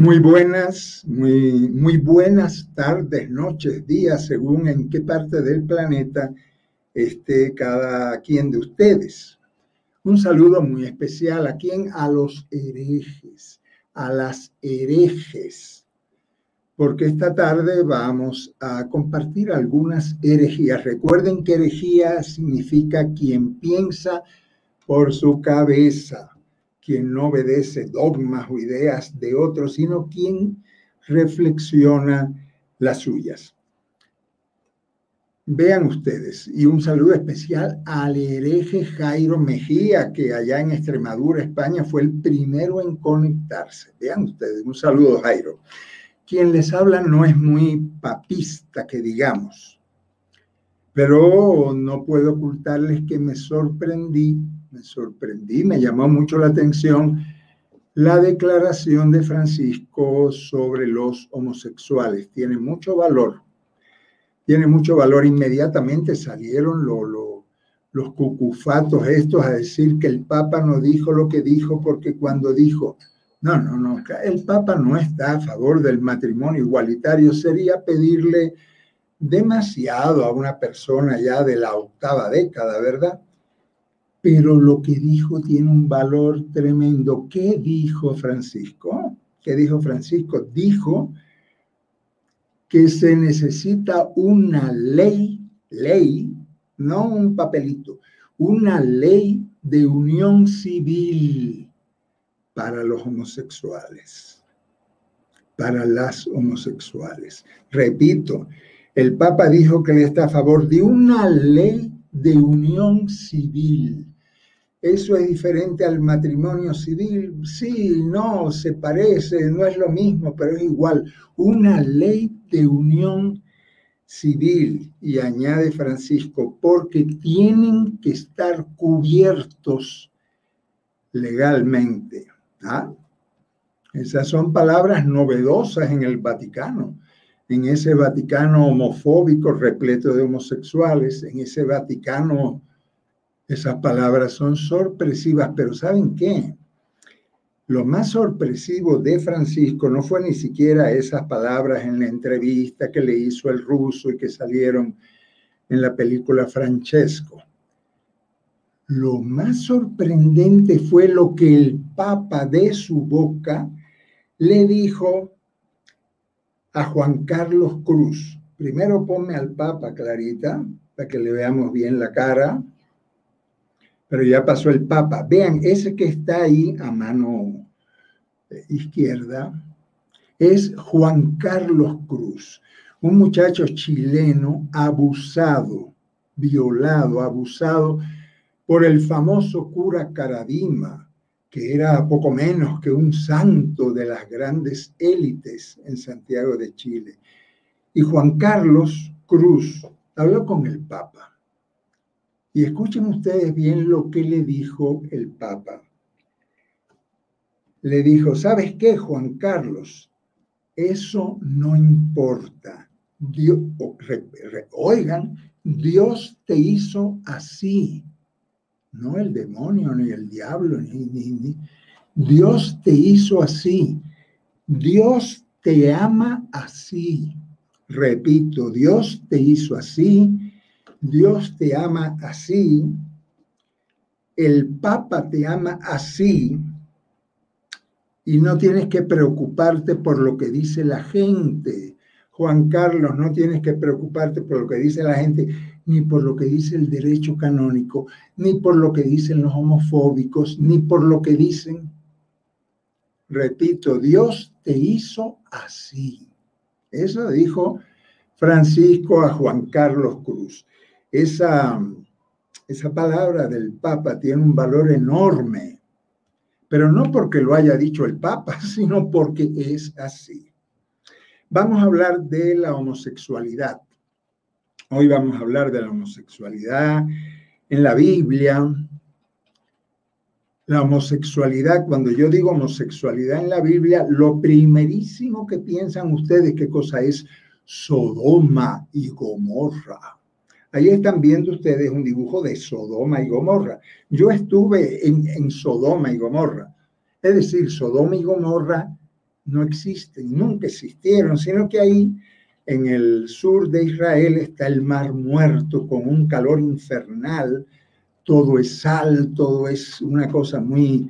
Muy buenas, muy, muy buenas tardes, noches, días, según en qué parte del planeta esté cada quien de ustedes. Un saludo muy especial a quien a los herejes, a las herejes, porque esta tarde vamos a compartir algunas herejías. Recuerden que herejía significa quien piensa por su cabeza quien no obedece dogmas o ideas de otros, sino quien reflexiona las suyas. Vean ustedes, y un saludo especial al hereje Jairo Mejía, que allá en Extremadura, España, fue el primero en conectarse. Vean ustedes, un saludo Jairo. Quien les habla no es muy papista, que digamos, pero no puedo ocultarles que me sorprendí me sorprendí, me llamó mucho la atención la declaración de Francisco sobre los homosexuales. Tiene mucho valor, tiene mucho valor. Inmediatamente salieron los cucufatos estos a decir que el Papa no dijo lo que dijo porque cuando dijo, no, no, no, el Papa no está a favor del matrimonio igualitario, sería pedirle demasiado a una persona ya de la octava década, ¿verdad? Pero lo que dijo tiene un valor tremendo. ¿Qué dijo Francisco? ¿Qué dijo Francisco? Dijo que se necesita una ley, ley, no un papelito, una ley de unión civil para los homosexuales, para las homosexuales. Repito, el Papa dijo que está a favor de una ley de unión civil ¿Eso es diferente al matrimonio civil? Sí, no, se parece, no es lo mismo, pero es igual. Una ley de unión civil, y añade Francisco, porque tienen que estar cubiertos legalmente. ¿ah? Esas son palabras novedosas en el Vaticano, en ese Vaticano homofóbico repleto de homosexuales, en ese Vaticano esas palabras son sorpresivas, pero ¿saben qué? Lo más sorpresivo de Francisco no fue ni siquiera esas palabras en la entrevista que le hizo el ruso y que salieron en la película Francesco. Lo más sorprendente fue lo que el Papa de su boca le dijo a Juan Carlos Cruz. Primero ponme al Papa, Clarita, para que le veamos bien la cara pero ya pasó el Papa. Vean, ese que está ahí a mano izquierda es Juan Carlos Cruz, un muchacho chileno abusado, violado, abusado por el famoso cura Caradima, que era poco menos que un santo de las grandes élites en Santiago de Chile. Y Juan Carlos Cruz habló con el Papa y escuchen ustedes bien lo que le dijo el Papa. Le dijo, ¿sabes qué, Juan Carlos? Eso no importa. oigan, Dios te hizo así. No el demonio, ni el diablo, ni, ni. Dios te hizo así. Dios te ama así. Repito, Dios te hizo así Dios te ama así, el Papa te ama así, y no tienes que preocuparte por lo que dice la gente. Juan Carlos, no tienes que preocuparte por lo que dice la gente, ni por lo que dice el derecho canónico, ni por lo que dicen los homofóbicos, ni por lo que dicen. Repito, Dios te hizo así. Eso dijo Francisco a Juan Carlos Cruz esa, esa palabra del Papa tiene un valor enorme, pero no porque lo haya dicho el Papa, sino porque es así. Vamos a hablar de la homosexualidad. Hoy vamos a hablar de la homosexualidad en la Biblia. La homosexualidad, cuando yo digo homosexualidad en la Biblia, lo primerísimo que piensan ustedes, ¿qué cosa es? Sodoma y Gomorra. Ahí están viendo ustedes un dibujo de Sodoma y Gomorra. Yo estuve en, Sodoma y Gomorra. Es decir, Sodoma y Gomorra no existen, nunca existieron, sino que ahí en el sur de Israel está el mar muerto con un calor infernal, todo es sal, todo es una cosa muy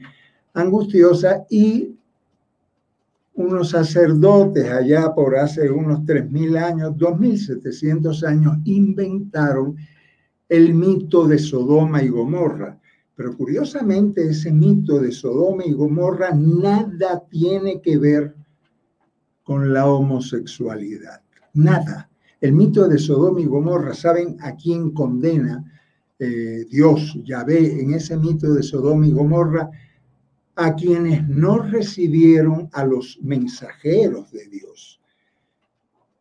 angustiosa y unos sacerdotes allá por hace unos 3.000 años, 2.700 años, inventaron el mito de Sodoma y Gomorra. Pero curiosamente ese mito de Sodoma y Gomorra nada tiene que ver con la homosexualidad. Nada. El mito de Sodoma y Gomorra, ¿saben a quién condena eh, Dios, Yahvé, en ese mito de Sodoma y Gomorra? A quienes no recibieron a los mensajeros de Dios.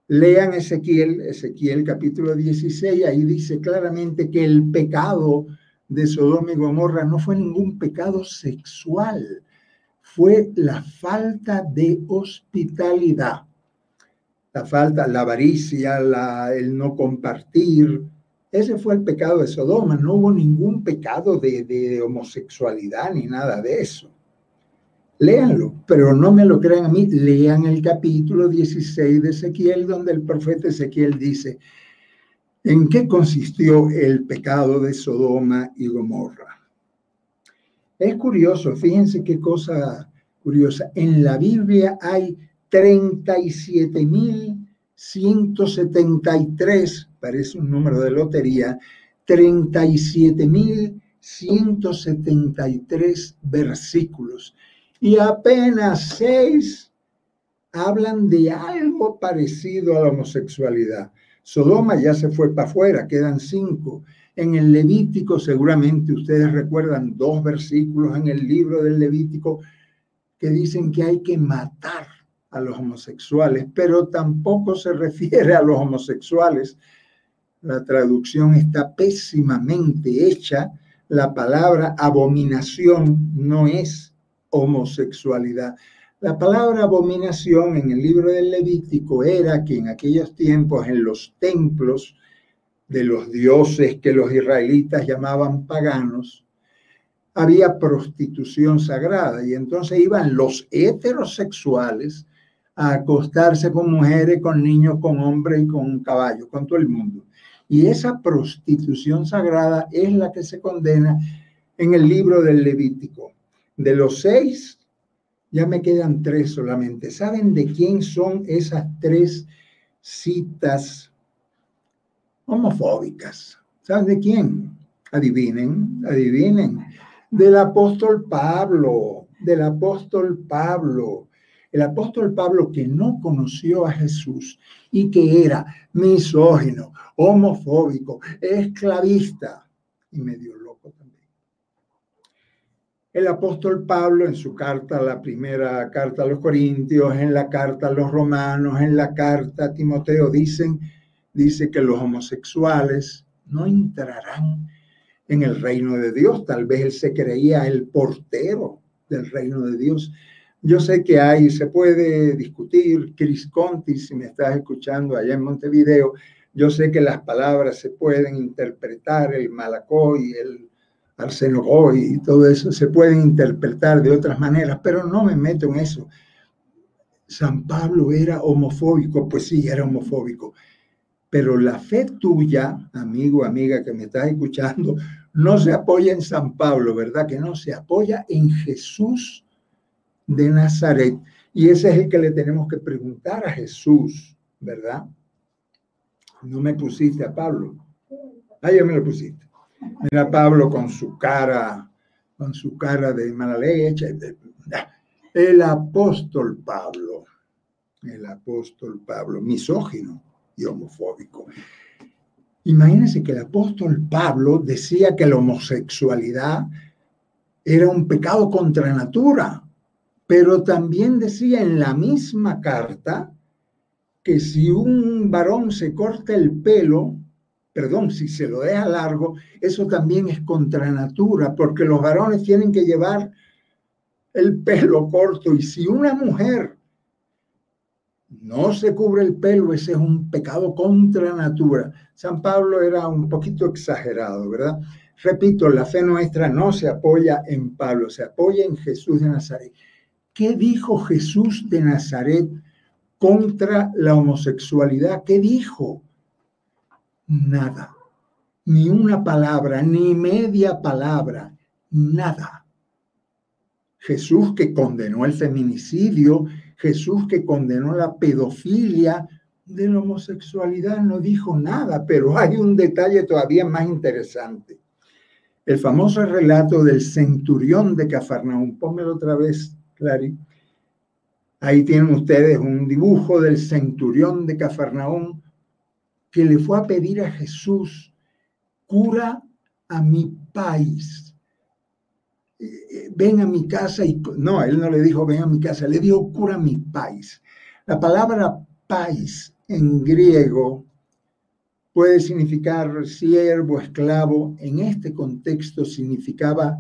Lean Ezequiel, Ezequiel capítulo 16, ahí dice claramente que el pecado de Sodoma y Gomorra no fue ningún pecado sexual, fue la falta de hospitalidad la falta, la avaricia, el no compartir. Ese fue el pecado de Sodoma. No hubo ningún pecado de homosexualidad ni nada de eso. Léanlo, pero no me lo crean a mí. Lean el capítulo 16 de Ezequiel, donde el profeta Ezequiel dice, ¿en qué consistió el pecado de Sodoma y Gomorra? Es curioso, fíjense qué cosa curiosa. En la Biblia hay 37.173, parece un número de lotería, 37.173 versículos. Y apenas seis hablan de algo parecido a la homosexualidad. Sodoma ya se fue para afuera, quedan cinco. En el Levítico, seguramente ustedes recuerdan dos versículos en el libro del Levítico que dicen que hay que matar a los homosexuales, pero tampoco se refiere a los homosexuales. La traducción está pésimamente hecha. La palabra abominación no es homosexualidad. La palabra abominación en el libro del Levítico era que en aquellos tiempos en los templos de los dioses que los israelitas llamaban paganos, había prostitución sagrada y entonces iban los heterosexuales a acostarse con mujeres, con niños, con hombres y con caballos, con todo el mundo. Y esa prostitución sagrada es la que se condena en el libro del Levítico. De los seis, ya me quedan tres solamente. ¿Saben de quién son esas tres citas homofóbicas? ¿Saben de quién? Adivinen, adivinen. Del apóstol Pablo, del apóstol Pablo. El apóstol Pablo que no conoció a Jesús y que era misógino, homofóbico, esclavista y medio. El apóstol Pablo en su carta, la primera carta a los Corintios, en la carta a los Romanos, en la carta a Timoteo, dicen, dice que los homosexuales no entrarán en el reino de Dios. Tal vez él se creía el portero del reino de Dios yo sé que hay, se puede discutir, Chris Conti, si me estás escuchando allá en Montevideo, yo sé que las palabras se pueden interpretar, el malacoy, el arsenogoy y todo eso se pueden interpretar de otras maneras, pero no me meto en eso. San Pablo era homofóbico, pues sí, era homofóbico, pero la fe tuya, amigo, amiga que me estás escuchando, no se apoya en San Pablo, ¿verdad? Que no se apoya en Jesús de Nazaret. Y ese es el que le tenemos que preguntar a Jesús, ¿verdad? No me pusiste a Pablo. Ah, ya me lo pusiste. Mira Pablo con su cara, con su cara de mala leche. El apóstol Pablo, el apóstol Pablo, misógino y homofóbico. Imagínense que el apóstol Pablo decía que la homosexualidad era un pecado contra natura. Pero también decía en la misma carta que si un varón se corta el pelo, perdón, si se lo deja largo, eso también es contra natura, porque los varones tienen que llevar el pelo corto y si una mujer no se cubre el pelo, ese es un pecado contra natura. San Pablo era un poquito exagerado, ¿verdad? Repito, la fe nuestra no se apoya en Pablo, se apoya en Jesús de Nazaret. ¿Qué dijo Jesús de Nazaret contra la homosexualidad? ¿Qué dijo? Nada. Ni una palabra, ni media palabra, nada. Jesús que condenó el feminicidio, Jesús que condenó la pedofilia, de la homosexualidad no dijo nada, pero hay un detalle todavía más interesante. El famoso relato del centurión de Cafarnaúm. Pónmelo otra vez, Clary. Ahí tienen ustedes un dibujo del centurión de Cafarnaúm que le fue a pedir a Jesús, cura a mi país. Eh, eh, ven a mi casa y... No, él no le dijo ven a mi casa, le dijo cura a mi país. La palabra país en griego puede significar siervo, esclavo. En este contexto significaba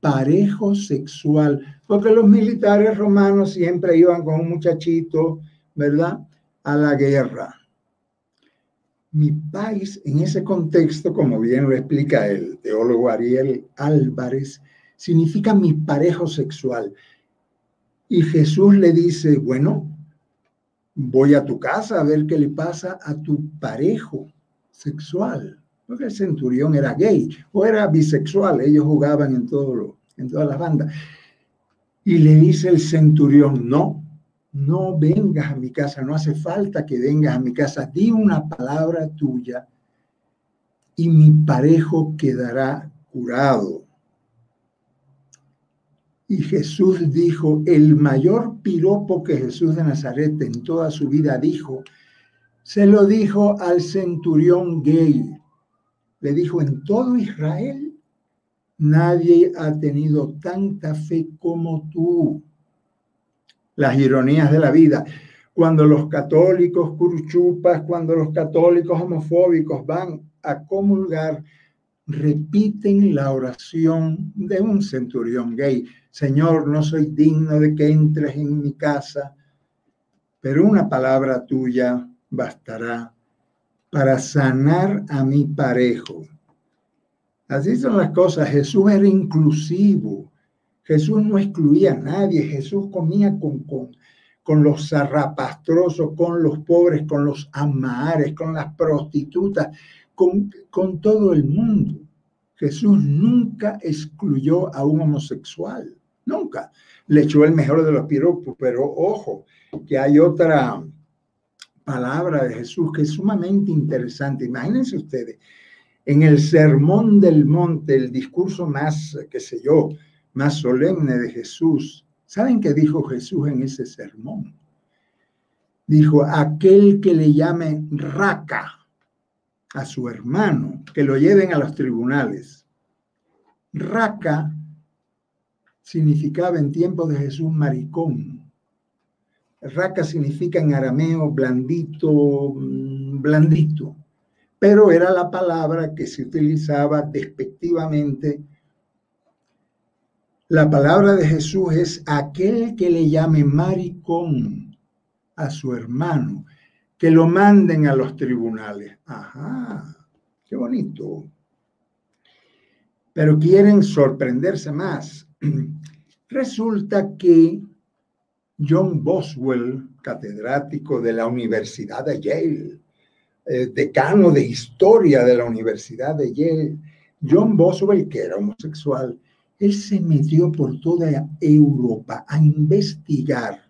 parejo sexual, porque los militares romanos siempre iban con un muchachito, ¿verdad?, a la guerra. Mi país, en ese contexto, como bien lo explica el teólogo Ariel Álvarez, significa mi parejo sexual. Y Jesús le dice, bueno, voy a tu casa a ver qué le pasa a tu parejo sexual. Porque el centurión era gay o era bisexual, ellos jugaban en, en todas las bandas. Y le dice el centurión, no, no vengas a mi casa, no hace falta que vengas a mi casa, di una palabra tuya y mi parejo quedará curado. Y Jesús dijo, el mayor piropo que Jesús de Nazaret en toda su vida dijo, se lo dijo al centurión gay. Le dijo, en todo Israel nadie ha tenido tanta fe como tú. Las ironías de la vida. Cuando los católicos curchupas, cuando los católicos homofóbicos van a comulgar, repiten la oración de un centurión gay. Señor, no soy digno de que entres en mi casa, pero una palabra tuya bastará para sanar a mi parejo. Así son las cosas. Jesús era inclusivo. Jesús no excluía a nadie. Jesús comía con, con, con los zarrapastrosos, con los pobres, con los amares, con las prostitutas, con, con todo el mundo. Jesús nunca excluyó a un homosexual. Nunca. Le echó el mejor de los piropos, pero ojo, que hay otra palabra de Jesús que es sumamente interesante. Imagínense ustedes, en el sermón del monte, el discurso más, qué sé yo, más solemne de Jesús, ¿saben qué dijo Jesús en ese sermón? Dijo, aquel que le llame raca a su hermano, que lo lleven a los tribunales. Raca significaba en tiempos de Jesús maricón. Raca significa en arameo blandito, mm, blandito, pero era la palabra que se utilizaba despectivamente. La palabra de Jesús es aquel que le llame maricón a su hermano, que lo manden a los tribunales. Ajá, qué bonito. Pero quieren sorprenderse más. Resulta que John Boswell, catedrático de la Universidad de Yale, eh, decano de historia de la Universidad de Yale, John Boswell, que era homosexual, él se metió por toda Europa a investigar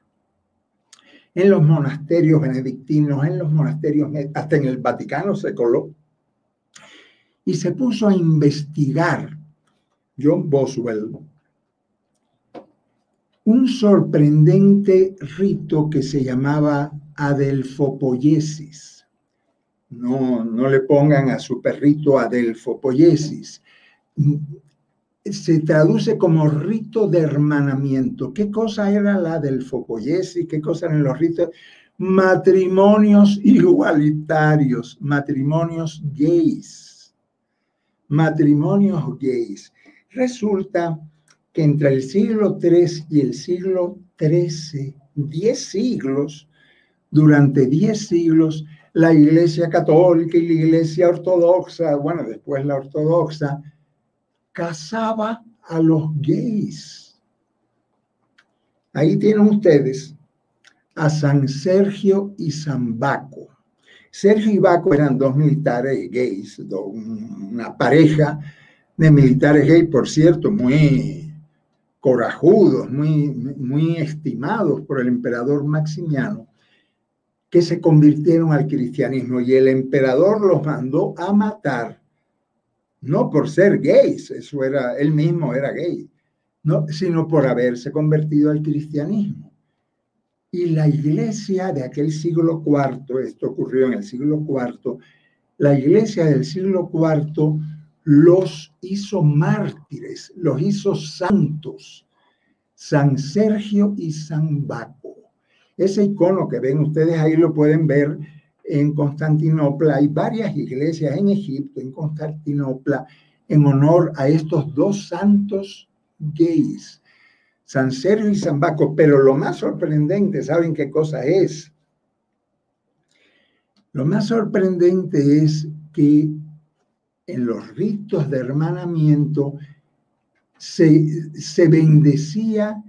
en los monasterios benedictinos, en los monasterios, hasta en el Vaticano se coló, y se puso a investigar John Boswell un sorprendente rito que se llamaba adelfopoiesis. No, no le pongan a su perrito adelfopoiesis. Se traduce como rito de hermanamiento. ¿Qué cosa era la adelfopoiesis? ¿Qué cosa eran los ritos? Matrimonios igualitarios, matrimonios gays. Matrimonios gays. Resulta que entre el siglo III y el siglo XIII, diez siglos, durante diez siglos, la Iglesia Católica y la Iglesia Ortodoxa, bueno, después la Ortodoxa, casaba a los gays. Ahí tienen ustedes a San Sergio y San Baco. Sergio y Baco eran dos militares gays, una pareja de militares gays, por cierto, muy corajudos, muy, muy estimados por el emperador Maximiano, que se convirtieron al cristianismo y el emperador los mandó a matar, no por ser gays, eso era, él mismo era gay, no, sino por haberse convertido al cristianismo. Y la iglesia de aquel siglo IV, esto ocurrió en el siglo IV, la iglesia del siglo IV los hizo mártires, los hizo santos, San Sergio y San Baco. Ese icono que ven ustedes ahí lo pueden ver en Constantinopla. Hay varias iglesias en Egipto, en Constantinopla, en honor a estos dos santos gays, San Sergio y San Baco. Pero lo más sorprendente, ¿saben qué cosa es? Lo más sorprendente es que en los ritos de hermanamiento se, se bendecía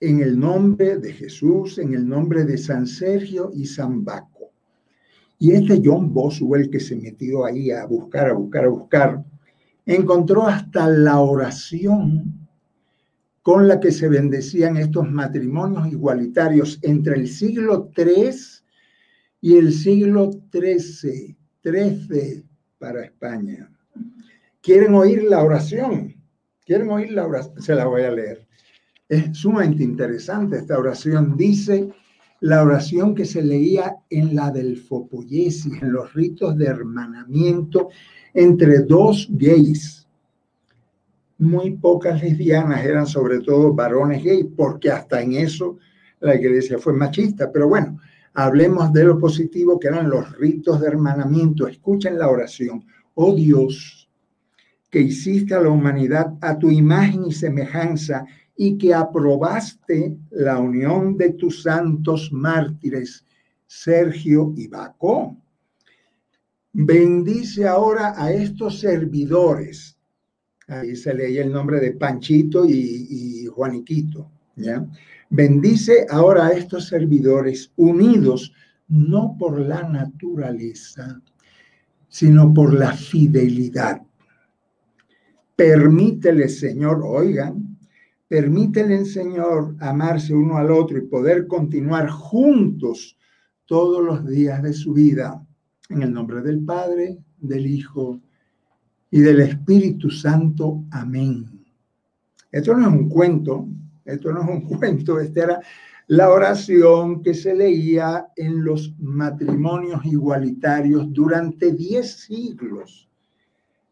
en el nombre de Jesús, en el nombre de San Sergio y San Baco. Y este John Boswell que se metió ahí a buscar, a buscar, a buscar, encontró hasta la oración con la que se bendecían estos matrimonios igualitarios entre el siglo III y el siglo XIII, 13 para España. ¿Quieren oír la oración? ¿Quieren oír la oración? Se la voy a leer. Es sumamente interesante esta oración. Dice la oración que se leía en la del Fopoyesis, en los ritos de hermanamiento entre dos gays. Muy pocas lesbianas eran sobre todo varones gays, porque hasta en eso la iglesia fue machista. Pero bueno, hablemos de lo positivo que eran los ritos de hermanamiento. Escuchen la oración. Oh Dios, que hiciste a la humanidad a tu imagen y semejanza y que aprobaste la unión de tus santos mártires, Sergio y Baco. Bendice ahora a estos servidores. Ahí se leía el nombre de Panchito y, y Juaniquito. ¿ya? Bendice ahora a estos servidores unidos no por la naturaleza, sino por la fidelidad. Permítele, Señor, oigan, Permítele, Señor, amarse uno al otro y poder continuar juntos todos los días de su vida. En el nombre del Padre, del Hijo y del Espíritu Santo. Amén. Esto no es un cuento, esto no es un cuento, esta era la oración que se leía en los matrimonios igualitarios durante diez siglos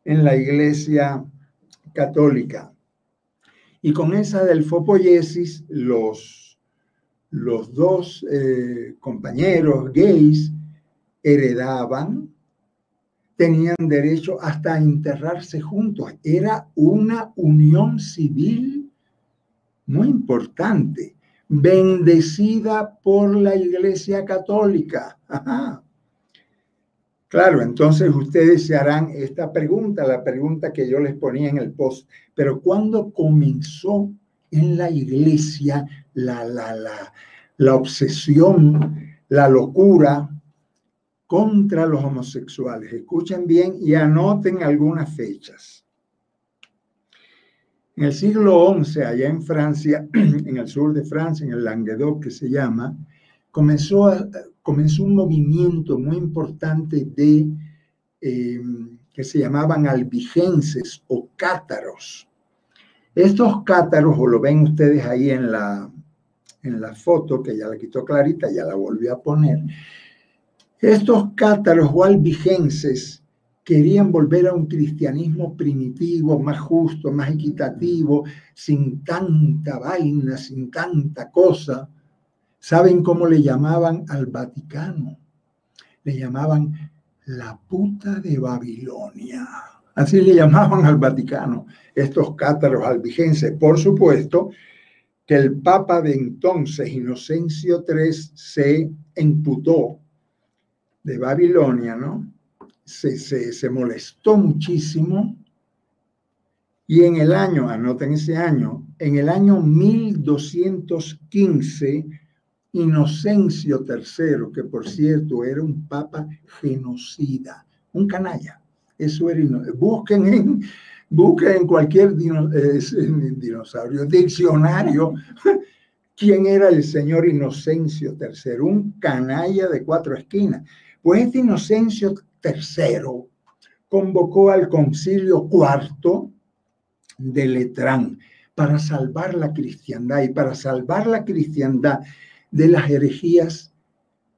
en la Iglesia Católica. Y con esa del fopoyesis, los, los dos eh, compañeros gays heredaban, tenían derecho hasta a enterrarse juntos. Era una unión civil muy importante, bendecida por la Iglesia Católica. Claro, entonces ustedes se harán esta pregunta, la pregunta que yo les ponía en el post, pero ¿cuándo comenzó en la iglesia la, la, la, la obsesión, la locura contra los homosexuales? Escuchen bien y anoten algunas fechas. En el siglo XI, allá en Francia, en el sur de Francia, en el Languedoc que se llama, comenzó comenzó un movimiento muy importante de em, que se llamaban albigenses o cátaros. Estos cátaros, o lo ven ustedes ahí en la, en la foto, que ya la quitó Clarita, ya la volví a poner, estos cátaros o albigenses querían volver a un cristianismo primitivo, más justo, más equitativo, sin tanta vaina, sin tanta cosa, ¿Saben cómo le llamaban al Vaticano? Le llamaban la puta de Babilonia. Así le llamaban al Vaticano estos cátaros albigenses. Por supuesto que el Papa de entonces, Inocencio III, se imputó de Babilonia, ¿no? Se, se molestó muchísimo Y en el año, anoten ese año, en el año 1215, Inocencio III, que por cierto era un papa genocida, un canalla, eso era, busquen en, busquen en cualquier dinosaurio, diccionario, quién era el señor Inocencio III, un canalla de cuatro esquinas. Pues este Inocencio III convocó al concilio cuarto de Letrán para salvar la cristiandad y para salvar la cristiandad de las herejías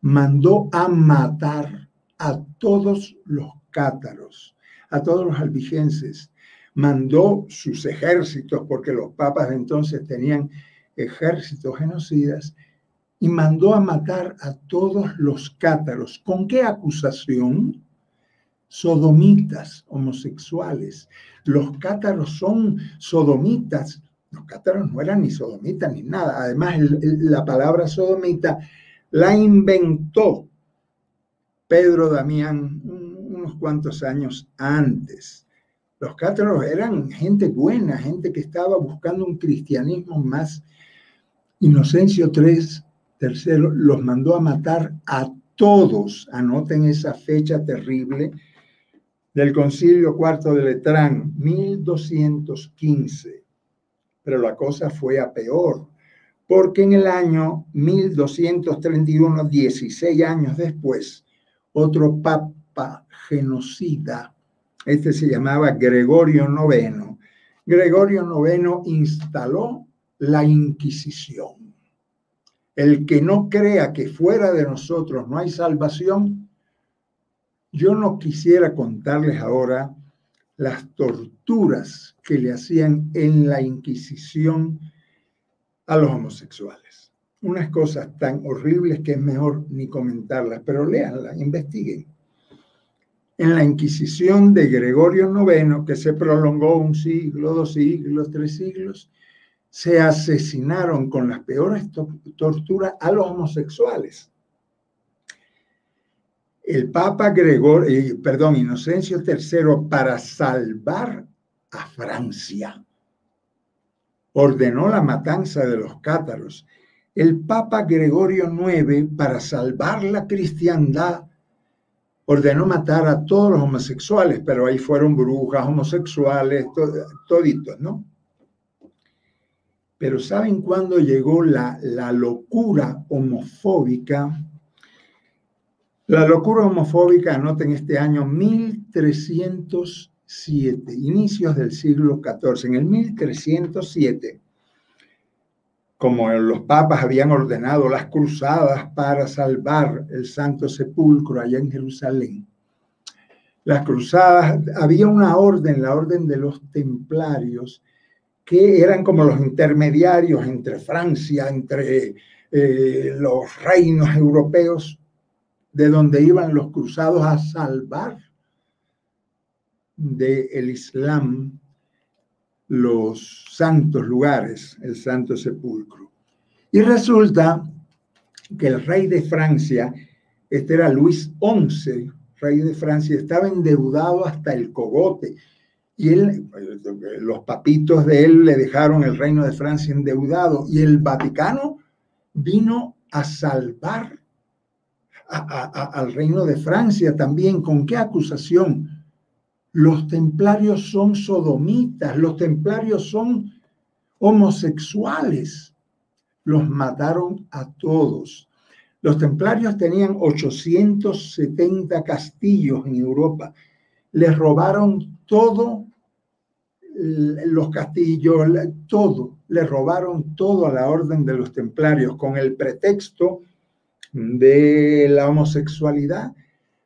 mandó a matar a todos los cátaros, a todos los albigenses, mandó sus ejércitos, porque los papas de entonces tenían ejércitos genocidas, y mandó a matar a todos los cátaros. ¿Con qué acusación? Sodomitas, homosexuales. Los cátaros son sodomitas. Los cátaros no eran ni sodomitas ni nada. Además, la palabra sodomita la inventó Pedro Damián unos cuantos años antes. Los cátaros eran gente buena, gente que estaba buscando un cristianismo más. Inocencio III, tercero, los mandó a matar a todos. Anoten esa fecha terrible del Concilio Cuarto de Letrán, 1215. Pero la cosa fue a peor, porque en el año 1231, 16 años después, otro papa genocida, este se llamaba Gregorio IX, Gregorio IX instaló la Inquisición. El que no crea que fuera de nosotros no hay salvación, yo no quisiera contarles ahora las torturas que le hacían en la Inquisición a los homosexuales. Unas cosas tan horribles que es mejor ni comentarlas, pero léanlas, investiguen. En la Inquisición de Gregorio IX, que se prolongó un siglo, dos siglos, tres siglos, se asesinaron con las peores torturas a los homosexuales el Papa Gregorio, eh, perdón, Inocencio III, para salvar a Francia, ordenó la matanza de los cátaros. El Papa Gregorio IX, para salvar la cristiandad, ordenó matar a todos los homosexuales, pero ahí fueron brujas, homosexuales, toditos, ¿no? Pero ¿saben cuándo llegó la, la locura homofóbica? La locura homofóbica, anoten este año 1307, inicios del siglo XIV. En el 1307, como los papas habían ordenado las cruzadas para salvar el Santo Sepulcro allá en Jerusalén, las cruzadas, había una orden, la orden de los templarios, que eran como los intermediarios entre Francia, entre eh, los reinos europeos de donde iban los cruzados a salvar del Islam los santos lugares, el Santo Sepulcro. Y resulta que el rey de Francia, este era Luis XI, rey de Francia, estaba endeudado hasta el cogote. Y él, los papitos de él le dejaron el reino de Francia endeudado y el Vaticano vino a salvar al reino de Francia también. ¿Con qué acusación? Los templarios son sodomitas, los templarios son homosexuales. Los mataron a todos. Los templarios tenían 870 castillos en Europa. Les robaron todo, los castillos, todo, le robaron todo a la orden de los templarios con el pretexto de la homosexualidad,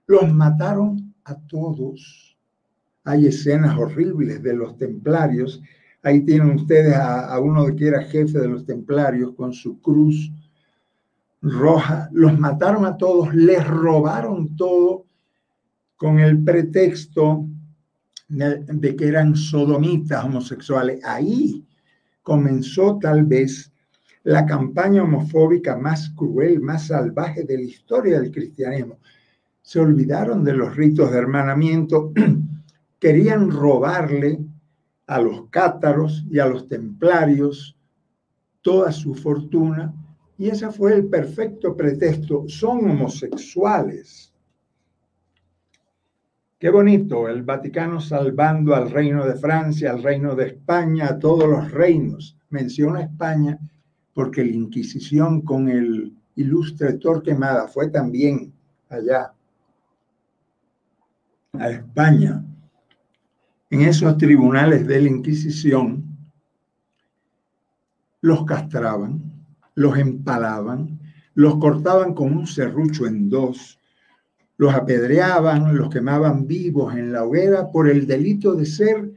los mataron a todos. Hay escenas horribles de los templarios. Ahí tienen ustedes a, uno que era jefe de los templarios con su cruz roja. Los mataron a todos, les robaron todo con el pretexto de que eran sodomitas homosexuales. Ahí comenzó tal vez la campaña homofóbica más cruel, más salvaje de la historia del cristianismo. Se olvidaron de los ritos de hermanamiento, querían robarle a los cátaros y a los templarios toda su fortuna y ese fue el perfecto pretexto. Son homosexuales. Qué bonito, el Vaticano salvando al reino de Francia, al reino de España, a todos los reinos. Menciona España porque la Inquisición con el ilustre Torquemada fue también allá, a España. En esos tribunales de la Inquisición, los castraban, los empalaban, los cortaban con un serrucho en dos, los apedreaban, los quemaban vivos en la hoguera por el delito de ser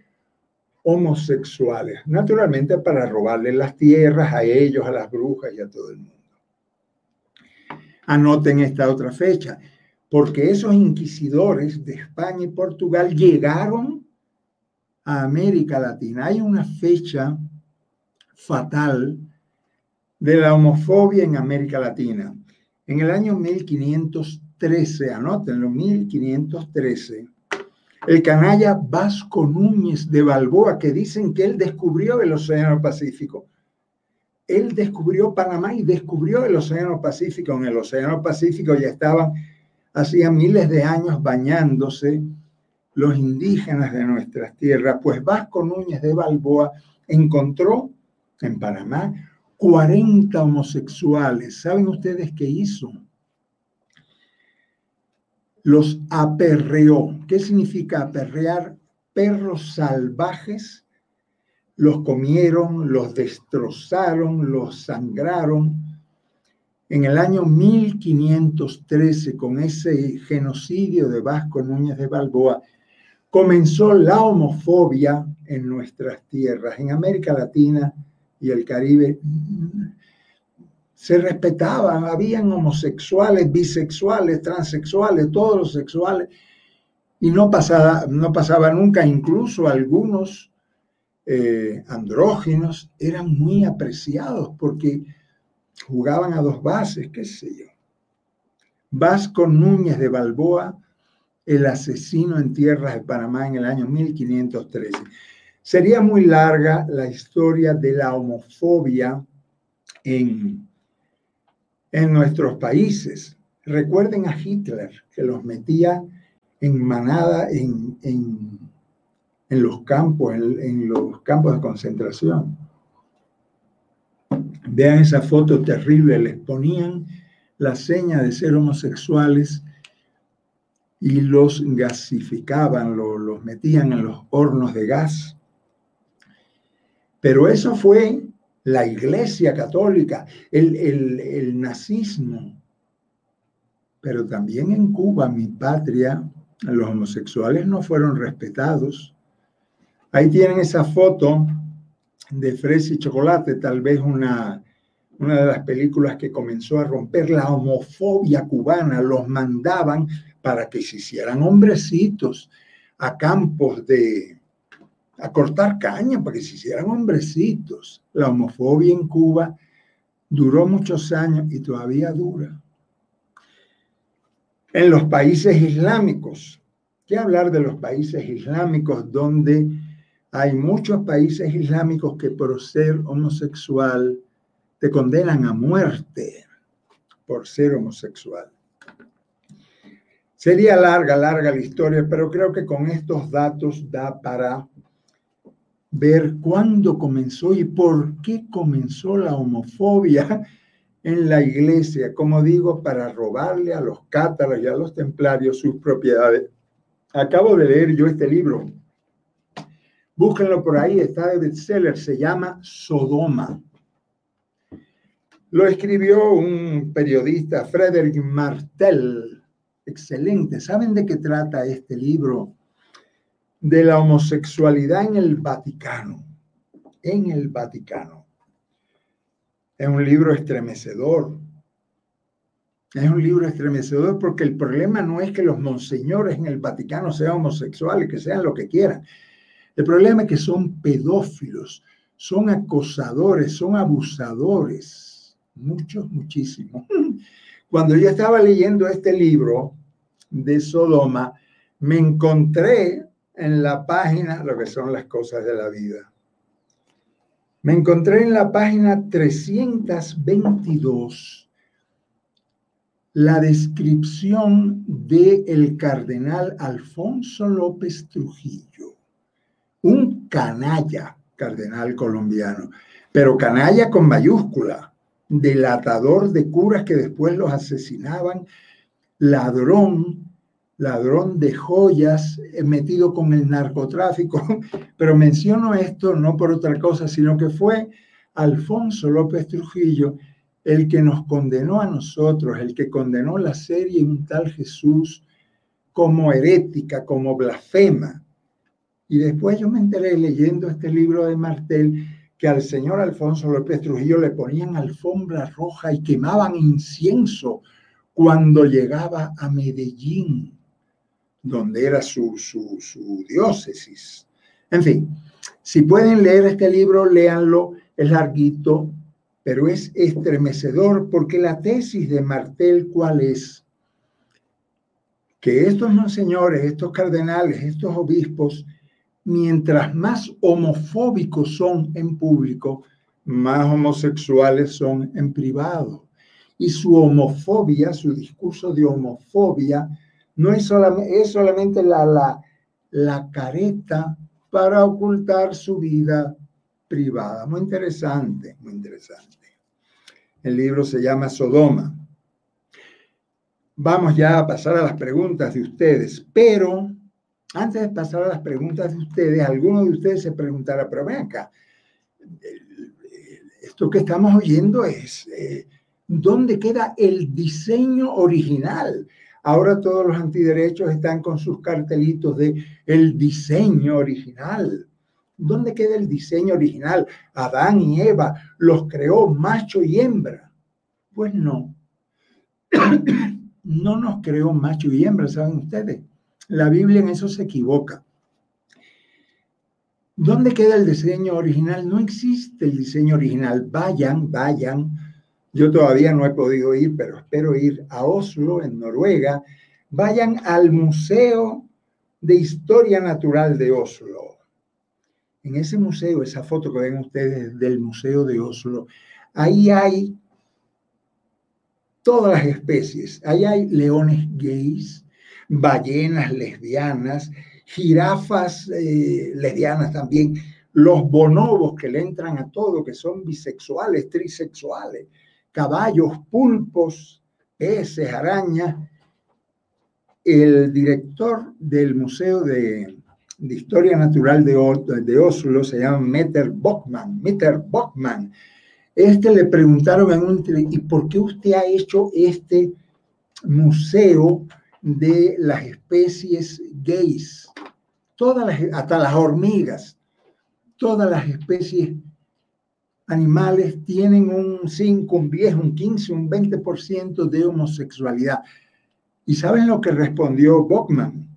homosexuales, naturalmente para robarle las tierras a ellos, a las brujas y a todo el mundo. Anoten esta otra fecha, porque esos inquisidores de España y Portugal llegaron a América Latina. Hay una fecha fatal de la homofobia en América Latina. En el año 1513, anótenlo, 1513, el canalla Vasco Núñez de Balboa, que dicen que él descubrió el Océano Pacífico. Él descubrió Panamá y descubrió el Océano Pacífico. En el Océano Pacífico ya estaban hacía miles de años bañándose los indígenas de nuestras tierras. Pues Vasco Núñez de Balboa encontró en Panamá 40 homosexuales. ¿Saben ustedes qué hizo? Los aperreó. ¿Qué significa aperrear? Perros salvajes. Los comieron, los destrozaron, los sangraron. En el año 1513, con ese genocidio de Vasco Núñez de Balboa, comenzó la homofobia en nuestras tierras, en América Latina y el Caribe, se respetaban, habían homosexuales, bisexuales, transexuales, todos los sexuales, y no pasaba, no pasaba nunca, incluso algunos eh, andróginos eran muy apreciados porque jugaban a dos bases, qué sé yo. Vasco Núñez de Balboa, el asesino en tierras de Panamá en el año 1513. Sería muy larga la historia de la homofobia en, en nuestros países. Recuerden a Hitler, que los metía en manada en, en, los campos, en, los campos de concentración. Vean esa foto terrible, les ponían la seña de ser homosexuales y los gasificaban, los metían en los hornos de gas pero eso fue la Iglesia Católica, el, nazismo. Pero también en Cuba, mi patria, los homosexuales no fueron respetados. Ahí tienen esa foto de Fresa y Chocolate, tal vez una, una de las películas que comenzó a romper la homofobia cubana. Los mandaban para que se hicieran hombrecitos a campos de, a cortar caña para que se hicieran hombrecitos. La homofobia en Cuba duró muchos años y todavía dura. En los países islámicos, ¿qué hablar de los países islámicos donde hay muchos países islámicos que por ser homosexual te condenan a muerte por ser homosexual? Sería larga, larga la historia, pero creo que con estos datos da para ver cuándo comenzó y por qué comenzó la homofobia en la iglesia, como digo, para robarle a los cátaros y a los templarios sus propiedades. Acabo de leer yo este libro. Búsquenlo por ahí, está de bestseller, se llama Sodoma. Lo escribió un periodista, Frederick Martel. Excelente. ¿Saben de qué trata este libro? De la homosexualidad en el Vaticano. En el Vaticano. Es un libro estremecedor. Es un libro estremecedor porque el problema no es que los monseñores en el Vaticano sean homosexuales, que sean lo que quieran. El problema es que son pedófilos, son acosadores, son abusadores. Muchos, muchísimos. Cuando yo estaba leyendo este libro de Sodoma, me encontré en la página lo que son las cosas de la vida. Me encontré en la página 322 la descripción de el cardenal Alfonso López Trujillo, un canalla cardenal colombiano, pero canalla con mayúscula, delatador de curas que después los asesinaban, ladrón, ladrón de joyas, eh, metido con el narcotráfico. Pero menciono esto no por otra cosa, sino que fue Alfonso López Trujillo el que nos condenó a nosotros, el que condenó la serie Un tal Jesús como herética, como blasfema. Y después yo me enteré leyendo este libro de Martel que al señor Alfonso López Trujillo le ponían alfombra roja y quemaban incienso cuando llegaba a Medellín, donde era su, su, su diócesis. En fin, si pueden leer este libro, léanlo, es larguito, pero es estremecedor porque la tesis de Martel, ¿cuál es? Que estos monseñores, estos cardenales, estos obispos, mientras más homofóbicos son en público, más homosexuales son en privado. Y su homofobia, su discurso de homofobia, no es solamente, es solamente la, la, la careta para ocultar su vida privada. Muy interesante, muy interesante. El libro se llama Sodoma. Vamos ya a pasar a las preguntas de ustedes, pero antes de pasar a las preguntas de ustedes, alguno de ustedes se preguntará, pero ven acá, esto que estamos oyendo es, eh, ¿dónde queda el diseño original? Ahora todos los antiderechos están con sus cartelitos de el diseño original. ¿Dónde queda el diseño original? Adán y Eva los creó macho y hembra. Pues no. no nos creó macho y hembra, ¿saben ustedes? La Biblia en eso se equivoca. ¿Dónde queda el diseño original? No existe el diseño original. Vayan, vayan. Yo todavía no he podido ir, pero espero ir a Oslo, en Noruega. Vayan al Museo de Historia Natural de Oslo en ese museo, esa foto que ven ustedes del Museo de Oslo, ahí hay todas las especies. Ahí hay leones gays, ballenas lesbianas, jirafas eh, lesbianas también, los bonobos que le entran a todo, que son bisexuales, trisexuales, caballos, pulpos, peces, arañas. El director del Museo de, Historia Natural de, de Oslo, se llama Meter Bockman. Meter Bockman. Este le preguntaron en un ¿y por qué usted ha hecho este museo de las especies gays? Todas hasta las hormigas, todas las especies animales tienen un 5, un 10, un 15, un 20% de homosexualidad. ¿Y saben lo que respondió Bockman?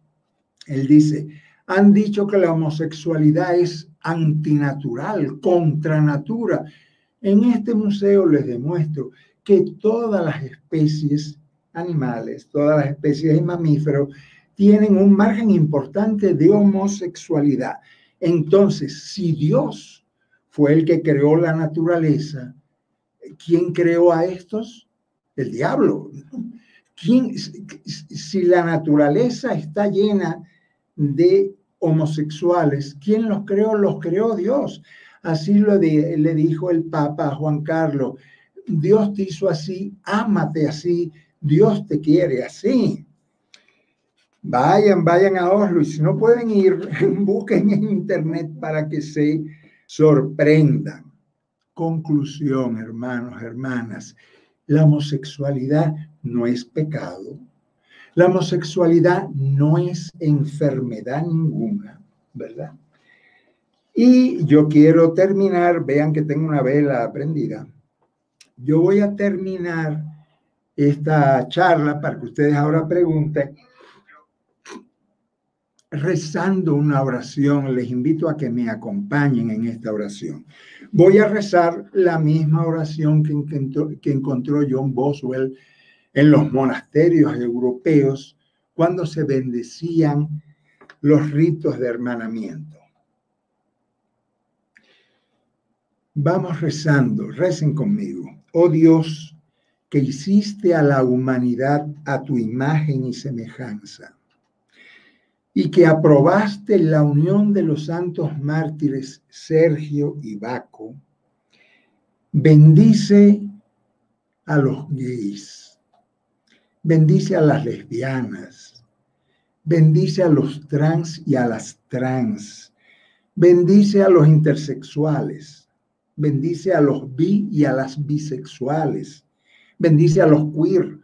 Él dice, han dicho que la homosexualidad es antinatural, contra natura. En este museo les demuestro que todas las especies animales, todas las especies de mamíferos, tienen un margen importante de homosexualidad. Entonces, si Dios fue el que creó la naturaleza, ¿quién creó a estos? El diablo. ¿Quién, si la naturaleza está llena de homosexuales. ¿Quién los creó? Los creó Dios. Así lo le dijo el Papa a Juan Carlos. Dios te hizo así, ámate así, Dios te quiere así. Vayan, vayan a Oslo y si no pueden ir, busquen en internet para que se sorprendan. Conclusión, hermanos, hermanas, la homosexualidad no es pecado, la homosexualidad no es enfermedad ninguna, ¿verdad? Y yo quiero terminar, vean que tengo una vela prendida. Yo voy a terminar esta charla para que ustedes ahora pregunten, rezando una oración. Les invito a que me acompañen en esta oración. Voy a rezar la misma oración que encontró, que encontró John Boswell en los monasterios europeos cuando se bendecían los ritos de hermanamiento. Vamos rezando, recen conmigo. Oh Dios, que hiciste a la humanidad a tu imagen y semejanza, y que aprobaste la unión de los santos mártires Sergio y Baco, bendice a los gays, bendice a las lesbianas, bendice a los trans y a las trans, bendice a los intersexuales, bendice a los bi y a las bisexuales, bendice a los queer,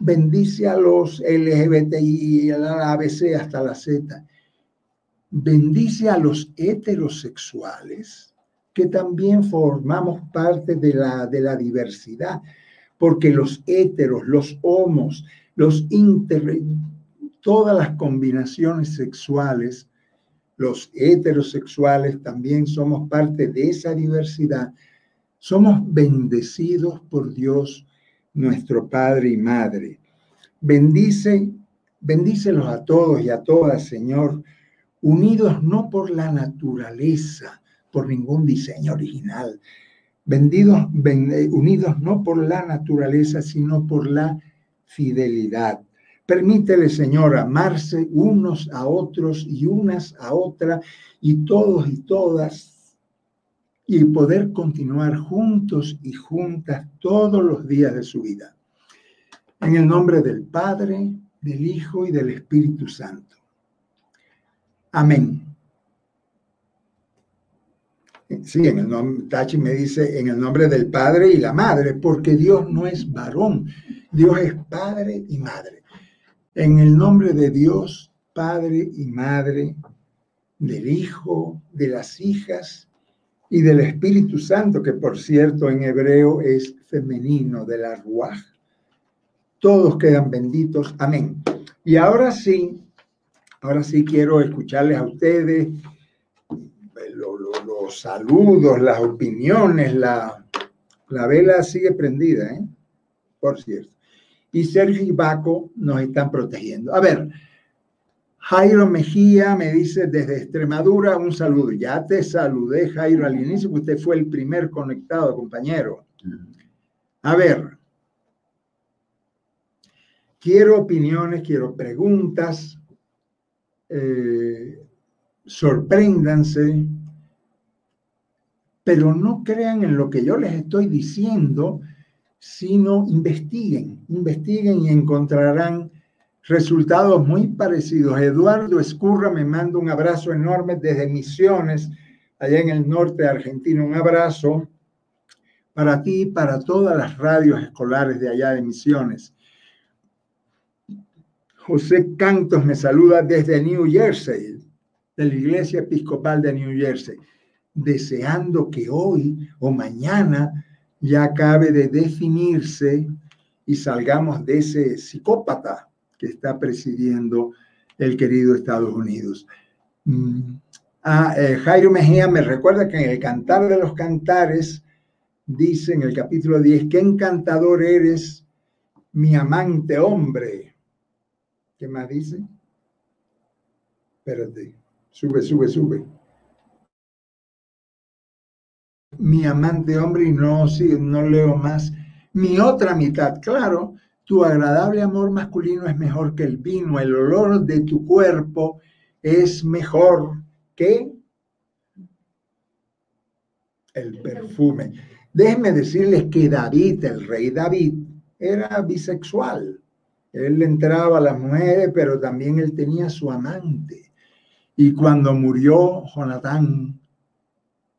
bendice a los LGBTI, a la ABC hasta la Z, bendice a los heterosexuales, que también formamos parte de la, de la diversidad porque los héteros, los homos, los inter, todas las combinaciones sexuales, los heterosexuales también somos parte de esa diversidad. Somos bendecidos por Dios, nuestro Padre y Madre. Bendice, bendícelos a todos y a todas, Señor, unidos no por la naturaleza, por ningún diseño original, vendidos, eh, unidos no por la naturaleza, sino por la fidelidad. Permítele, Señor, amarse unos a otros y unas a otras y todos y todas y poder continuar juntos y juntas todos los días de su vida. En el nombre del Padre, del Hijo y del Espíritu Santo. Amén. Sí, en el nombre, Tachi me dice en el nombre del Padre y la Madre, porque Dios no es varón, Dios es Padre y Madre. En el nombre de Dios, Padre y Madre, del Hijo, de las hijas y del Espíritu Santo, que por cierto en hebreo es femenino, de la Ruaj. Todos quedan benditos. Amén. Y ahora sí, ahora sí quiero escucharles a ustedes los saludos, las opiniones, la, la vela sigue prendida, ¿eh? por cierto. Y Sergio y Baco nos están protegiendo. A ver, Jairo Mejía me dice desde Extremadura un saludo. Ya te saludé, Jairo, al inicio, usted fue el primer conectado, compañero. A ver, quiero opiniones, quiero preguntas. Eh, sorpréndanse, pero no crean en lo que yo les estoy diciendo, sino investiguen, investiguen y encontrarán resultados muy parecidos. Eduardo Escurra me manda un abrazo enorme desde Misiones, allá en el norte de Argentina. Un abrazo para ti y para todas las radios escolares de allá de Misiones. José Cantos me saluda desde New Jersey, de la Iglesia Episcopal de New Jersey deseando que hoy o mañana ya acabe de definirse y salgamos de ese psicópata que está presidiendo el querido Estados Unidos. Ah, Jairo Mejía me recuerda que en el Cantar de los Cantares dice en el capítulo 10, qué encantador eres, mi amante hombre. ¿Qué más dice? Espérate, sube, sube, sube mi amante hombre y no, sí, no leo más. Mi otra mitad, claro, tu agradable amor masculino es mejor que el vino, el olor de tu cuerpo es mejor que el perfume. Déjenme decirles que David, el rey David, era bisexual. Él entraba a las mujeres, pero también él tenía su amante. Y cuando murió Jonatán,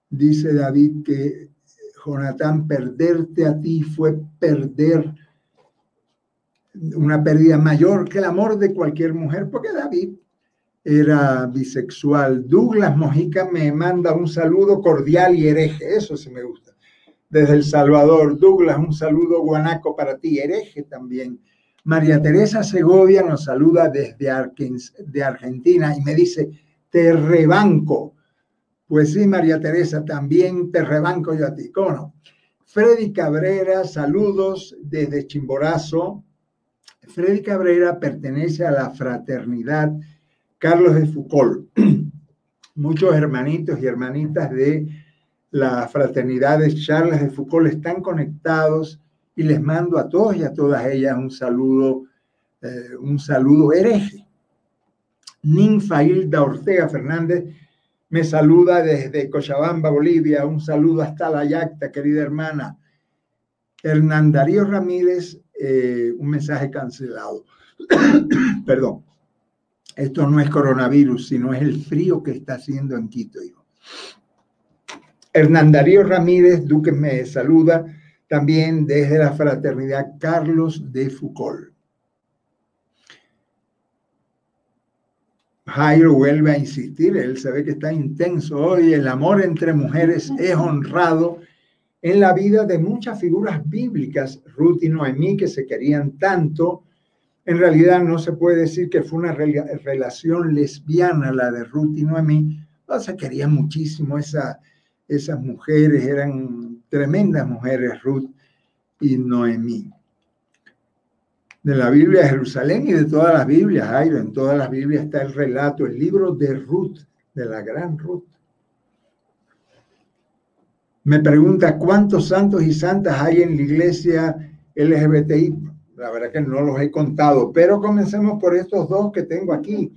dice David que Jonatán, perderte a ti fue perder una pérdida mayor que el amor de cualquier mujer, porque David era bisexual. Douglas Mojica me manda un saludo cordial y hereje, eso sí me gusta. Desde El Salvador, Douglas, un saludo guanaco para ti, hereje también. María Teresa Segovia nos saluda desde de Argentina y me dice, te rebanco pues sí, María Teresa, también te rebanco yo a ti. ¿Cómo no? Freddy Cabrera, saludos desde Chimborazo. Freddy Cabrera pertenece a la fraternidad Carlos de Foucault. Muchos hermanitos y hermanitas de la fraternidad de Charles de Foucault están conectados y les mando a todos y a todas ellas un saludo, eh, un saludo hereje. Ninfailda Ortega Fernández me saluda desde Cochabamba, Bolivia. Un saludo hasta la Yacta, querida hermana. Hernán Darío Ramírez, eh, un mensaje cancelado. Perdón. Esto no es coronavirus, sino es el frío que está haciendo en Quito. Hijo. Hernán Darío Ramírez, Duque me saluda también desde la fraternidad Carlos de Foucault. Jairo vuelve a insistir, él se ve que está intenso hoy, el amor entre mujeres es honrado en la vida de muchas figuras bíblicas, Ruth y Noemí, que se querían tanto. En realidad no se puede decir que fue una relación lesbiana la de Ruth y Noemí, se querían muchísimo esa, esas mujeres, eran tremendas mujeres, Ruth y Noemí de la Biblia de Jerusalén y de todas las Biblias, Jairo. En todas las Biblias está el relato, el libro de Ruth, de la gran Ruth. Me pregunta cuántos santos y santas hay en la iglesia LGBTI. La verdad que no los he contado, pero comencemos por estos dos que tengo aquí.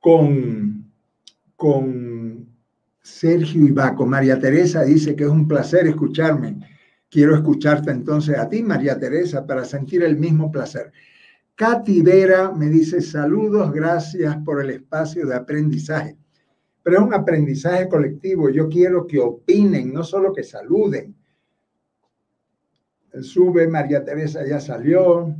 Con, con Sergio Ibaco. María Teresa dice que es un placer escucharme Quiero escucharte entonces a ti, María Teresa, para sentir el mismo placer. Katy Vera me dice saludos, gracias por el espacio de aprendizaje. Pero es un aprendizaje colectivo. Yo quiero que opinen, no solo que saluden. Sube, María Teresa ya salió.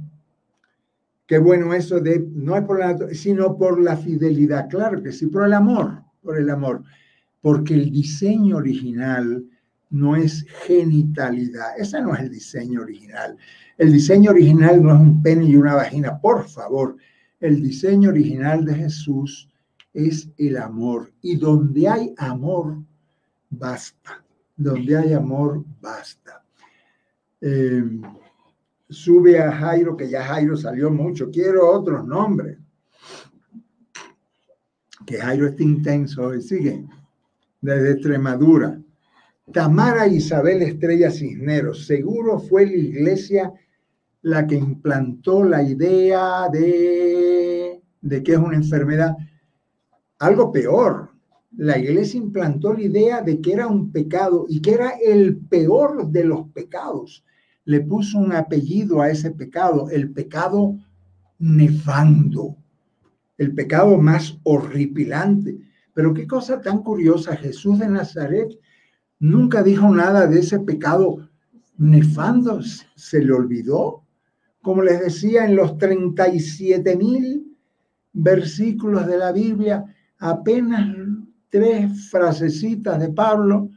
Qué bueno eso de, no es por la sino por la fidelidad. Claro que sí, por el amor, por el amor. Porque el diseño original no es genitalidad. Ese no es el diseño original. El diseño original no es un pene y una vagina. Por favor, el diseño original de Jesús es el amor. Y donde hay amor, basta. Donde hay amor, basta. Em, sube a Jairo, que ya Jairo salió mucho. Quiero otros nombres. Que Jairo esté intenso hoy. Sigue. Desde Extremadura. Tamara Isabel Estrella Cisneros, seguro fue la iglesia la que implantó la idea de, de que es una enfermedad. Algo peor, la iglesia implantó la idea de que era un pecado y que era el peor de los pecados. Le puso un apellido a ese pecado, el pecado nefando, el pecado más horripilante. Pero qué cosa tan curiosa, Jesús de Nazaret nunca dijo nada de ese pecado nefando, se le olvidó. Como les decía, en los 37 mil versículos de la Biblia, apenas tres frasecitas de Pablo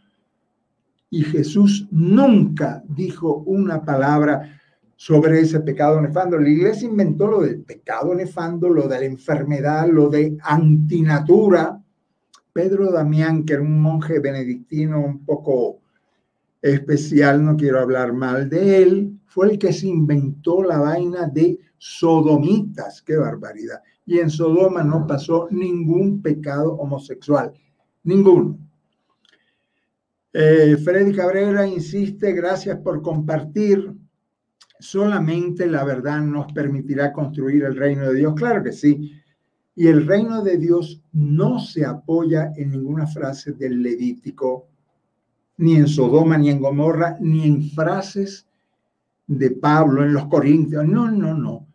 y Jesús nunca dijo una palabra sobre ese pecado nefando. La iglesia inventó lo del pecado nefando, lo de la enfermedad, lo de antinatura, Pedro Damián, que era un monje benedictino un poco especial, no quiero hablar mal de él, fue el que se inventó la vaina de sodomitas, qué barbaridad. Y en Sodoma no pasó ningún pecado homosexual, ninguno. Eh, Freddy Cabrera insiste, gracias por compartir. Solamente la verdad nos permitirá construir el reino de Dios. Claro que sí, y el reino de Dios no se apoya en ninguna frase del Levítico, ni en Sodoma, ni en Gomorra, ni en frases de Pablo en los Corintios. No, no, no.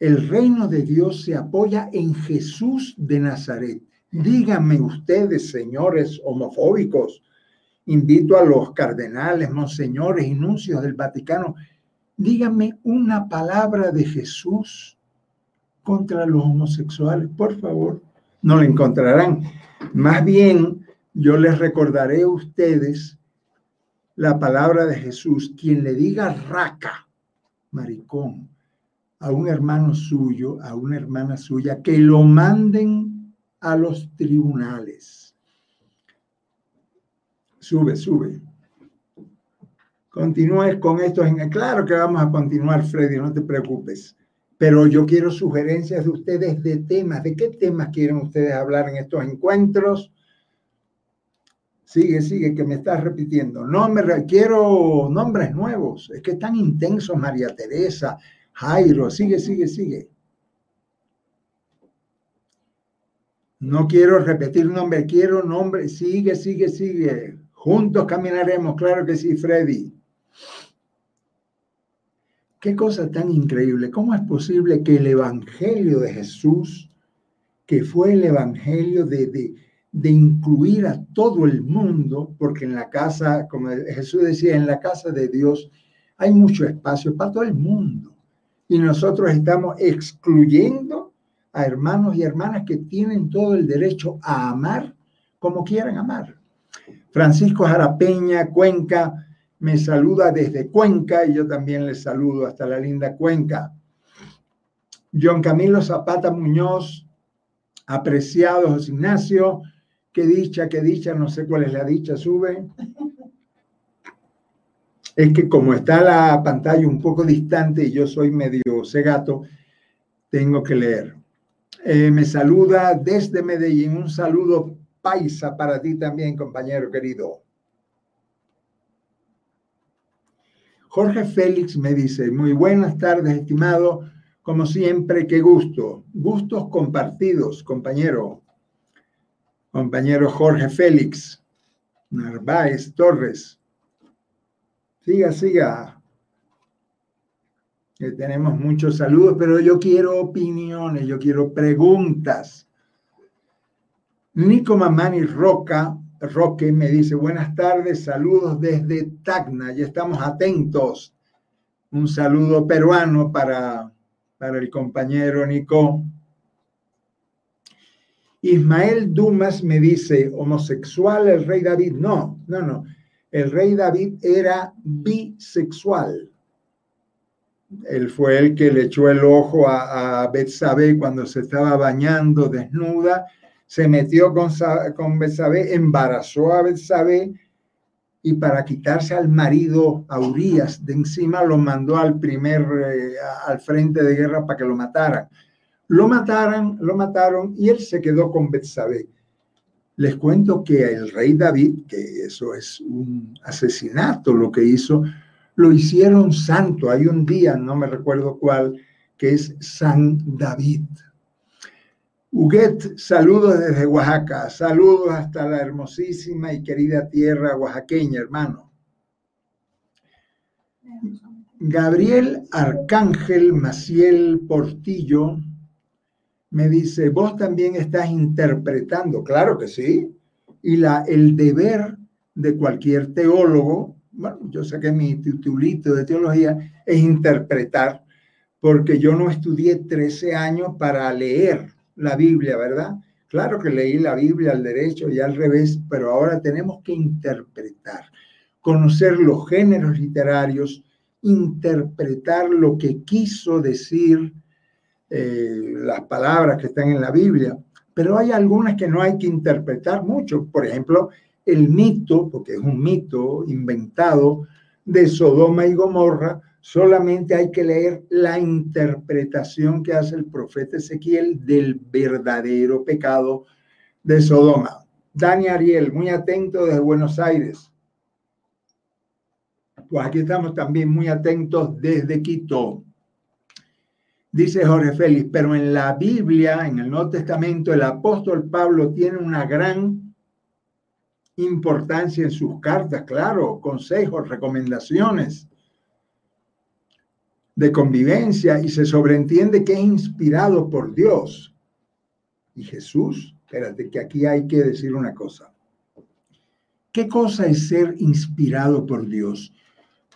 El reino de Dios se apoya en Jesús de Nazaret. Díganme ustedes, señores homofóbicos, invito a los cardenales, monseñores y nuncios del Vaticano, díganme una palabra de Jesús contra los homosexuales, por favor, no lo encontrarán. Más bien, yo les recordaré a ustedes la palabra de Jesús, quien le diga raca, maricón, a un hermano suyo, a una hermana suya, que lo manden a los tribunales. Sube, sube. Continúes con esto. Claro que vamos a continuar, Freddy, no te preocupes pero yo quiero sugerencias de ustedes de temas. ¿De qué temas quieren ustedes hablar en estos encuentros? Sigue, sigue, que me estás repitiendo. Nombre, quiero nombres nuevos. Es que están intensos, María Teresa, Jairo. Sigue, sigue, sigue. No quiero repetir nombre, quiero nombre. Sigue, sigue, sigue. Juntos caminaremos, claro que sí, Freddy. Qué cosa tan increíble. ¿Cómo es posible que el Evangelio de Jesús, que fue el Evangelio de, de, incluir a todo el mundo, porque en la casa, como Jesús decía, en la casa de Dios hay mucho espacio para todo el mundo. Y nosotros estamos excluyendo a hermanos y hermanas que tienen todo el derecho a amar como quieran amar. Francisco Jarapeña, Cuenca, me saluda desde Cuenca y yo también le saludo hasta la linda Cuenca. John Camilo Zapata Muñoz, apreciado José Ignacio, qué dicha, qué dicha, no sé cuál es la dicha, sube. Es que como está la pantalla un poco distante y yo soy medio cegato, tengo que leer. Eh, me saluda desde Medellín, un saludo paisa para ti también, compañero querido. Jorge Félix me dice, muy buenas tardes, estimado. Como siempre, qué gusto. Gustos compartidos, compañero. Compañero Jorge Félix. Narváez Torres. Siga, siga. Tenemos muchos saludos, pero yo quiero opiniones, yo quiero preguntas. Nico Mamani Roca Roque me dice, buenas tardes, saludos desde Tacna, ya estamos atentos. Un saludo peruano para, para el compañero Nico. Ismael Dumas me dice, homosexual el rey David. No, no, no. El rey David era bisexual. Él fue el que le echó el ojo a, a Betsabé cuando se estaba bañando desnuda se metió con, con Betsabé, embarazó a Betsabé y para quitarse al marido a Urias de encima lo mandó al primer eh, al frente de guerra para que lo mataran. Lo mataran, lo mataron y él se quedó con Betsabé. Les cuento que el rey David, que eso es un asesinato lo que hizo, lo hicieron santo. Hay un día, no me recuerdo cuál, que es San David. Huguet, saludos desde Oaxaca, saludos hasta la hermosísima y querida tierra oaxaqueña, hermano. Gabriel Arcángel Maciel Portillo me dice, vos también estás interpretando, claro que sí, y la, el deber de cualquier teólogo, bueno, yo saqué mi titulito de teología, es interpretar, porque yo no estudié 13 años para leer la Biblia, ¿verdad? Claro que leí la Biblia al derecho y al revés, pero ahora tenemos que interpretar, conocer los géneros literarios, interpretar lo que quiso decir eh, las palabras que están en la Biblia. Pero hay algunas que no hay que interpretar mucho. Por ejemplo, el mito, porque es un mito inventado, de Sodoma y Gomorra, Solamente hay que leer la interpretación que hace el profeta Ezequiel del verdadero pecado de Sodoma. Dani Ariel, muy atento desde Buenos Aires. Pues aquí estamos también muy atentos desde Quito. Dice Jorge Félix, pero en la Biblia, en el Nuevo Testamento, el apóstol Pablo tiene una gran importancia en sus cartas, claro, consejos, recomendaciones de convivencia y se sobreentiende que es inspirado por Dios. Y Jesús, espérate que aquí hay que decir una cosa. ¿Qué cosa es ser inspirado por Dios?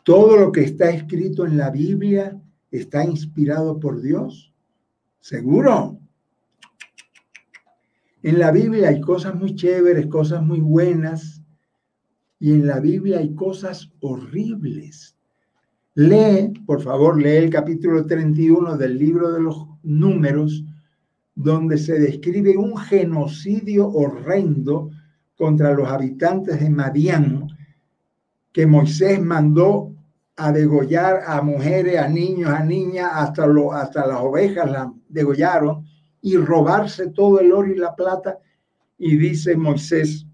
¿Todo lo que está escrito en la Biblia está inspirado por Dios? ¿Seguro? En la Biblia hay cosas muy chéveres, cosas muy buenas, y en la Biblia hay cosas horribles. Lee, por favor, lee el capítulo 31 del libro de los números, donde se describe un genocidio horrendo contra los habitantes de Madián que Moisés mandó a degollar a mujeres, a niños, a niñas, hasta, lo, hasta las ovejas las degollaron y robarse todo el oro y la plata. Y dice Moisés,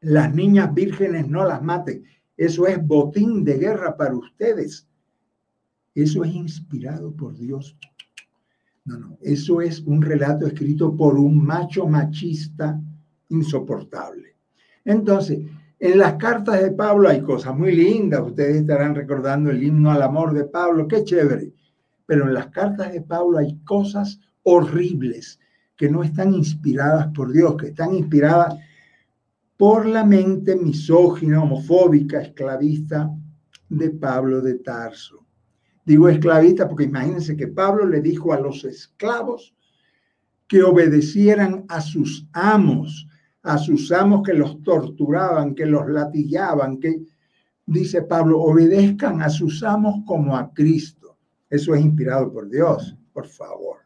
las niñas vírgenes no las maten. Eso es botín de guerra para ustedes. Eso es inspirado por Dios. No, no, eso es un relato escrito por un macho machista insoportable. Entonces, en las cartas de Pablo hay cosas muy lindas. Ustedes estarán recordando el himno al amor de Pablo, qué chévere. Pero en las cartas de Pablo hay cosas horribles que no están inspiradas por Dios, que están inspiradas por la mente misógina, homofóbica, esclavista de Pablo de Tarso. Digo esclavista porque imagínense que Pablo le dijo a los esclavos que obedecieran a sus amos, a sus amos que los torturaban, que los latillaban, que, dice Pablo, obedezcan a sus amos como a Cristo. Eso es inspirado por Dios, por favor.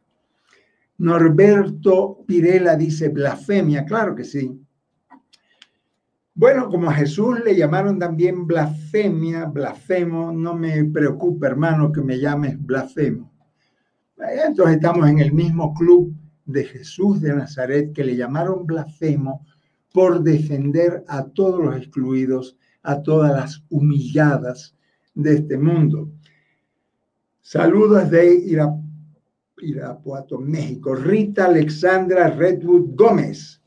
Norberto Pirela dice blasfemia, claro que sí. Bueno, como a Jesús le llamaron también blasfemia, blasfemo, no me preocupa, hermano, que me llames blasfemo. Entonces estamos en el mismo club de Jesús de Nazaret que le llamaron blasfemo por defender a todos los excluidos, a todas las humilladas de este mundo. Saludos de Irapuato, México. Rita Alexandra Redwood Gómez.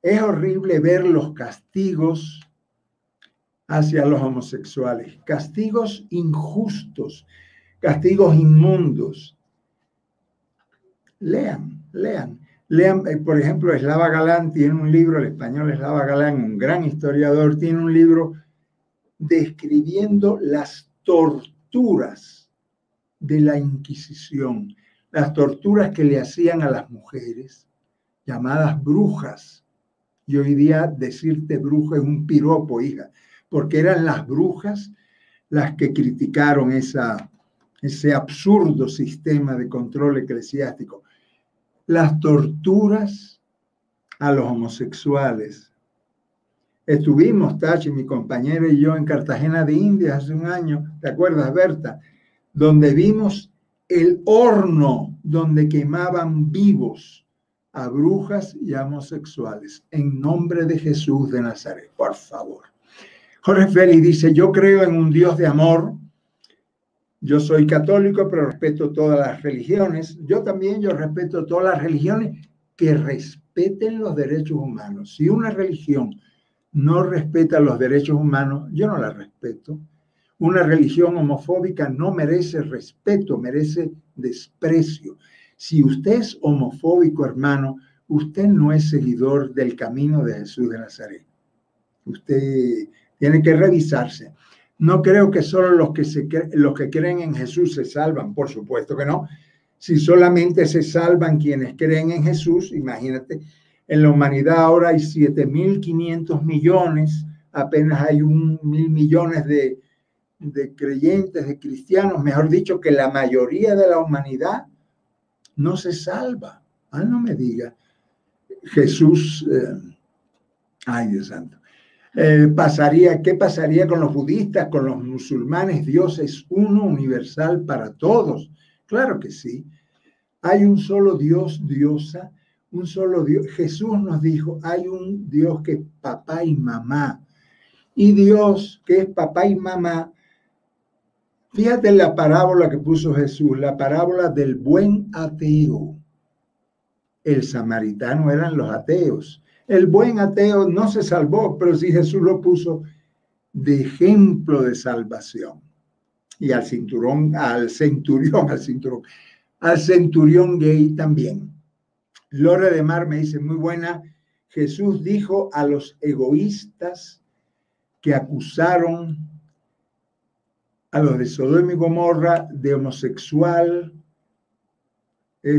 Es horrible ver los castigos hacia los homosexuales, castigos injustos, castigos inmundos. Lean, lean. Lean, eh, por ejemplo, Eslava Galán tiene un libro, el español Eslava Galán, un gran historiador, tiene un libro describiendo las torturas de la Inquisición, las torturas que le hacían a las mujeres, llamadas brujas, y hoy día decirte bruja es un piropo, hija, porque eran las brujas las que criticaron ese absurdo sistema de control eclesiástico. Las torturas a los homosexuales. Estuvimos, Tachi, mi compañero y yo, en Cartagena de Indias hace un año, ¿te acuerdas, Berta? Donde vimos el horno donde quemaban vivos a brujas y a homosexuales. En nombre de Jesús de Nazaret, por favor. Jorge Félix dice, yo creo en un Dios de amor. Yo soy católico, pero respeto todas las religiones. Yo también, yo respeto todas las religiones que respeten los derechos humanos. Si una religión no respeta los derechos humanos, yo no la respeto. Una religión homofóbica no merece respeto, merece desprecio. Si usted es homofóbico, hermano, usted no es seguidor del camino de Jesús de Nazaret. Usted tiene que revisarse. No creo que solo los que, los que creen en Jesús se salvan, por supuesto que no. Si solamente se salvan quienes creen en Jesús, imagínate, en la humanidad ahora hay 7.500 millones, apenas hay un mil millones de, de creyentes, de cristianos, mejor dicho, que la mayoría de la humanidad no se salva. Ah, no me diga. Jesús, eh, ay Dios santo, eh, pasaría, ¿qué pasaría con los budistas, con los musulmanes? Dios es uno universal para todos. Claro que sí. Hay un solo Dios, diosa, un solo Dios. Jesús nos dijo, hay un Dios que es papá y mamá. Y Dios que es papá y mamá Fíjate la parábola que puso Jesús, la parábola del buen ateo. El samaritano eran los ateos. El buen ateo no se salvó, pero sí Jesús lo puso de ejemplo de salvación. Y al cinturón, al centurión, al cinturón, al centurión gay también. Lore de Mar me dice, muy buena, Jesús dijo a los egoístas que acusaron a los de Sodoma y Gomorra de homosexual,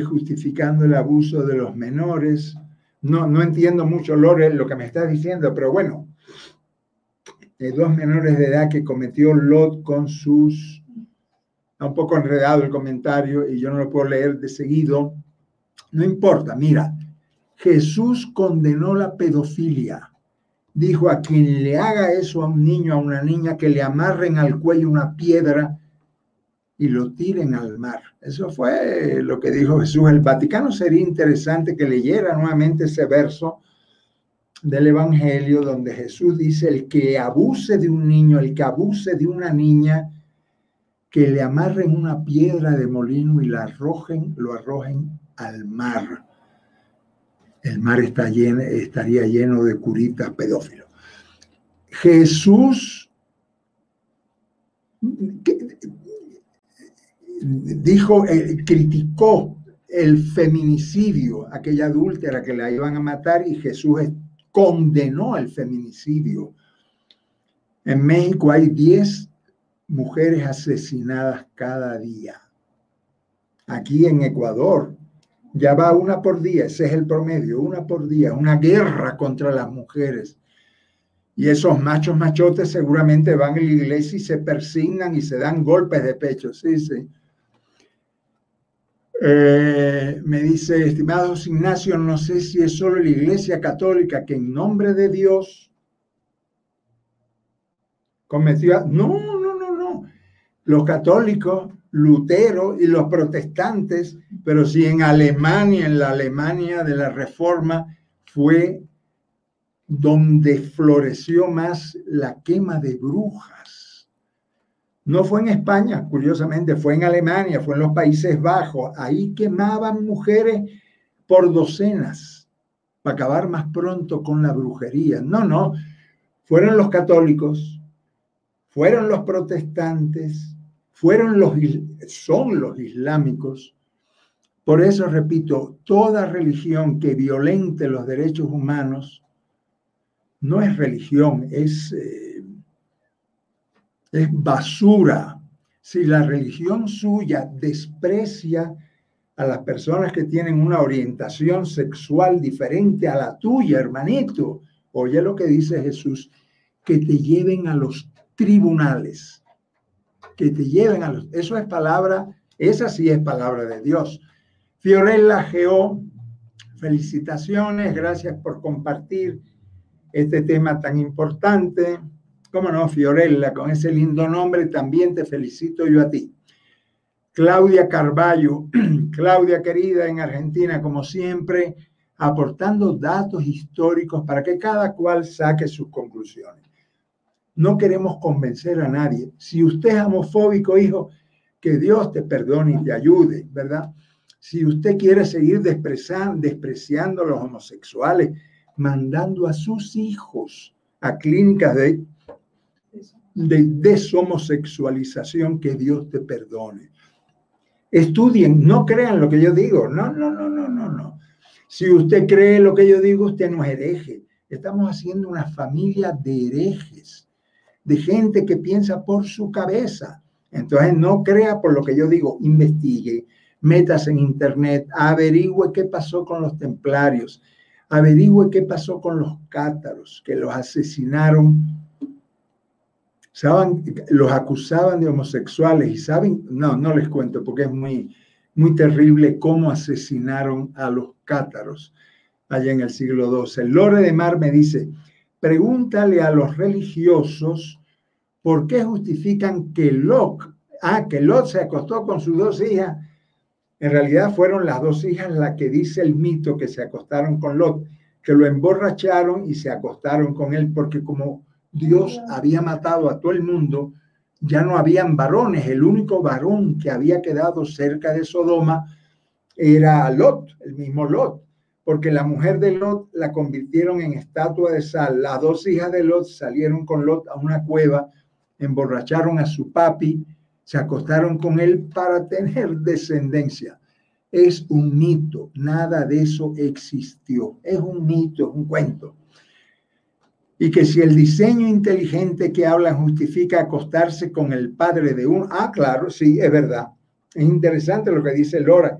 justificando el abuso de los menores. No, no entiendo mucho, Lore, lo que me estás diciendo, pero bueno, dos menores de edad que cometió Lot con sus... Un poco enredado el comentario y yo no lo puedo leer de seguido. No importa, mira, Jesús condenó la pedofilia dijo a quien le haga eso a un niño, a una niña, que le amarren al cuello una piedra y lo tiren al mar. Eso fue lo que dijo Jesús. El Vaticano sería interesante que leyera nuevamente ese verso del Evangelio donde Jesús dice, el que abuse de un niño, el que abuse de una niña, que le amarren una piedra de molino y la arrojen, lo arrojen al mar. El mar está lleno, estaría lleno de curitas pedófilos. Jesús dijo, eh, criticó el feminicidio, aquella adúltera que la iban a matar y Jesús condenó el feminicidio. En México hay 10 mujeres asesinadas cada día. Aquí en Ecuador ya va una por día, ese es el promedio, una por día, una guerra contra las mujeres. Y esos machos machotes seguramente van a la iglesia y se persignan y se dan golpes de pecho, sí, sí. Eh, me dice, estimado Ignacio, no sé si es solo la Iglesia Católica que en nombre de Dios cometió... No, no, no, no. Los católicos, Lutero y los protestantes, pero si en Alemania, en la Alemania de la Reforma, fue donde floreció más la quema de brujas no fue en España, curiosamente, fue en Alemania, fue en los Países Bajos. Ahí quemaban mujeres por docenas para acabar más pronto con la brujería. No, no, fueron los católicos, fueron los protestantes, fueron los, son los islámicos. Por eso, repito, toda religión que violente los derechos humanos no es religión, es... Eh, es basura. Si la religión suya desprecia a las personas que tienen una orientación sexual diferente a la tuya, hermanito, oye lo que dice Jesús, que te lleven a los tribunales, que te lleven a los... Eso es palabra, esa sí es palabra de Dios. Fiorella Geo, felicitaciones, gracias por compartir este tema tan importante. Cómo no, Fiorella, con ese lindo nombre también te felicito yo a ti. Claudia Carballo, Claudia querida en Argentina, como siempre, aportando datos históricos para que cada cual saque sus conclusiones. No queremos convencer a nadie. Si usted es homofóbico, hijo, que Dios te perdone y te ayude, ¿verdad? Si usted quiere seguir despreciando, a los homosexuales, mandando a sus hijos a clínicas de de deshomosexualización, que Dios te perdone. Estudien, no crean lo que yo digo. No, no, no, no, no, no. Si usted cree lo que yo digo, usted no es hereje. Estamos haciendo una familia de herejes, de gente que piensa por su cabeza. Entonces, no crea por lo que yo digo, investigue, metas en internet, averigüe qué pasó con los templarios, averigüe qué pasó con los cátaros, que los asesinaron Los acusaban de homosexuales y saben, no, no les cuento porque es muy, muy terrible cómo asesinaron a los cátaros allá en el siglo XII. Lore de Mar me dice, pregúntale a los religiosos por qué justifican que Lot, ah, que Lot se acostó con sus dos hijas. En realidad fueron las dos hijas las que dice el mito que se acostaron con Lot, que lo emborracharon y se acostaron con él, porque como Dios había matado a todo el mundo, ya no habían varones. El único varón que había quedado cerca de Sodoma era Lot, el mismo Lot, porque la mujer de Lot la convirtieron en estatua de sal. Las dos hijas de Lot salieron con Lot a una cueva, emborracharon a su papi, se acostaron con él para tener descendencia. Es un mito, nada de eso existió. Es un mito, es un cuento y que si el diseño inteligente que hablan justifica acostarse con el padre de un, ah, claro, sí, es verdad. Es interesante lo que dice Lora.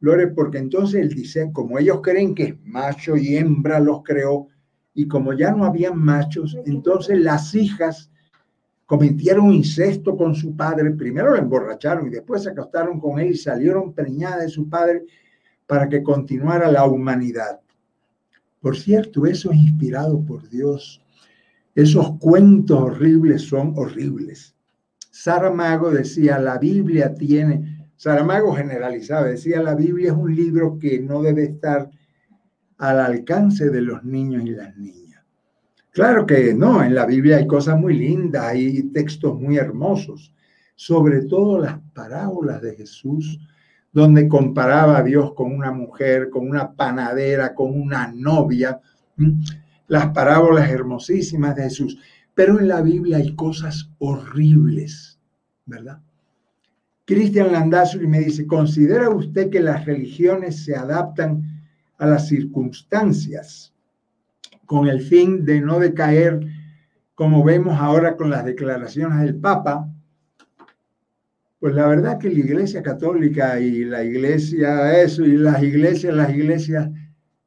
Lore, porque entonces el diseño, como ellos creen que es macho y hembra los creó, y como ya no habían machos, entonces las hijas cometieron incesto con su padre, primero lo emborracharon y después se acostaron con él y salieron preñadas de su padre para que continuara la humanidad. Por cierto, eso es inspirado por Dios Esos cuentos horribles son horribles. Saramago decía, la Biblia tiene, Saramago generalizaba, decía, la Biblia es un libro que no debe estar al alcance de los niños y las niñas. Claro que no, en la Biblia hay cosas muy lindas, hay textos muy hermosos, sobre todo las parábolas de Jesús, donde comparaba a Dios con una mujer, con una panadera, con una novia, las parábolas hermosísimas de Jesús. Pero en la Biblia hay cosas horribles, ¿verdad? Cristian Landazuri me dice, ¿considera usted que las religiones se adaptan a las circunstancias con el fin de no decaer, como vemos ahora con las declaraciones del Papa? Pues la verdad que la Iglesia Católica y la Iglesia, eso, y las iglesias, las iglesias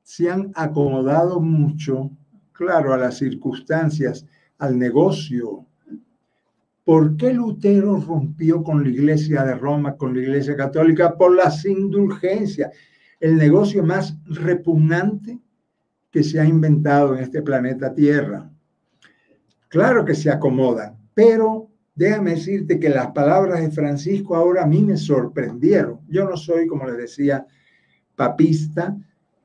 se han acomodado mucho, claro, a las circunstancias, al negocio. ¿Por qué Lutero rompió con la Iglesia de Roma, con la Iglesia Católica? Por las indulgencias, el negocio más repugnante que se ha inventado en este planeta Tierra. Claro que se acomodan, pero Déjame decirte que las palabras de Francisco ahora a mí me sorprendieron. Yo no soy, como les decía, papista,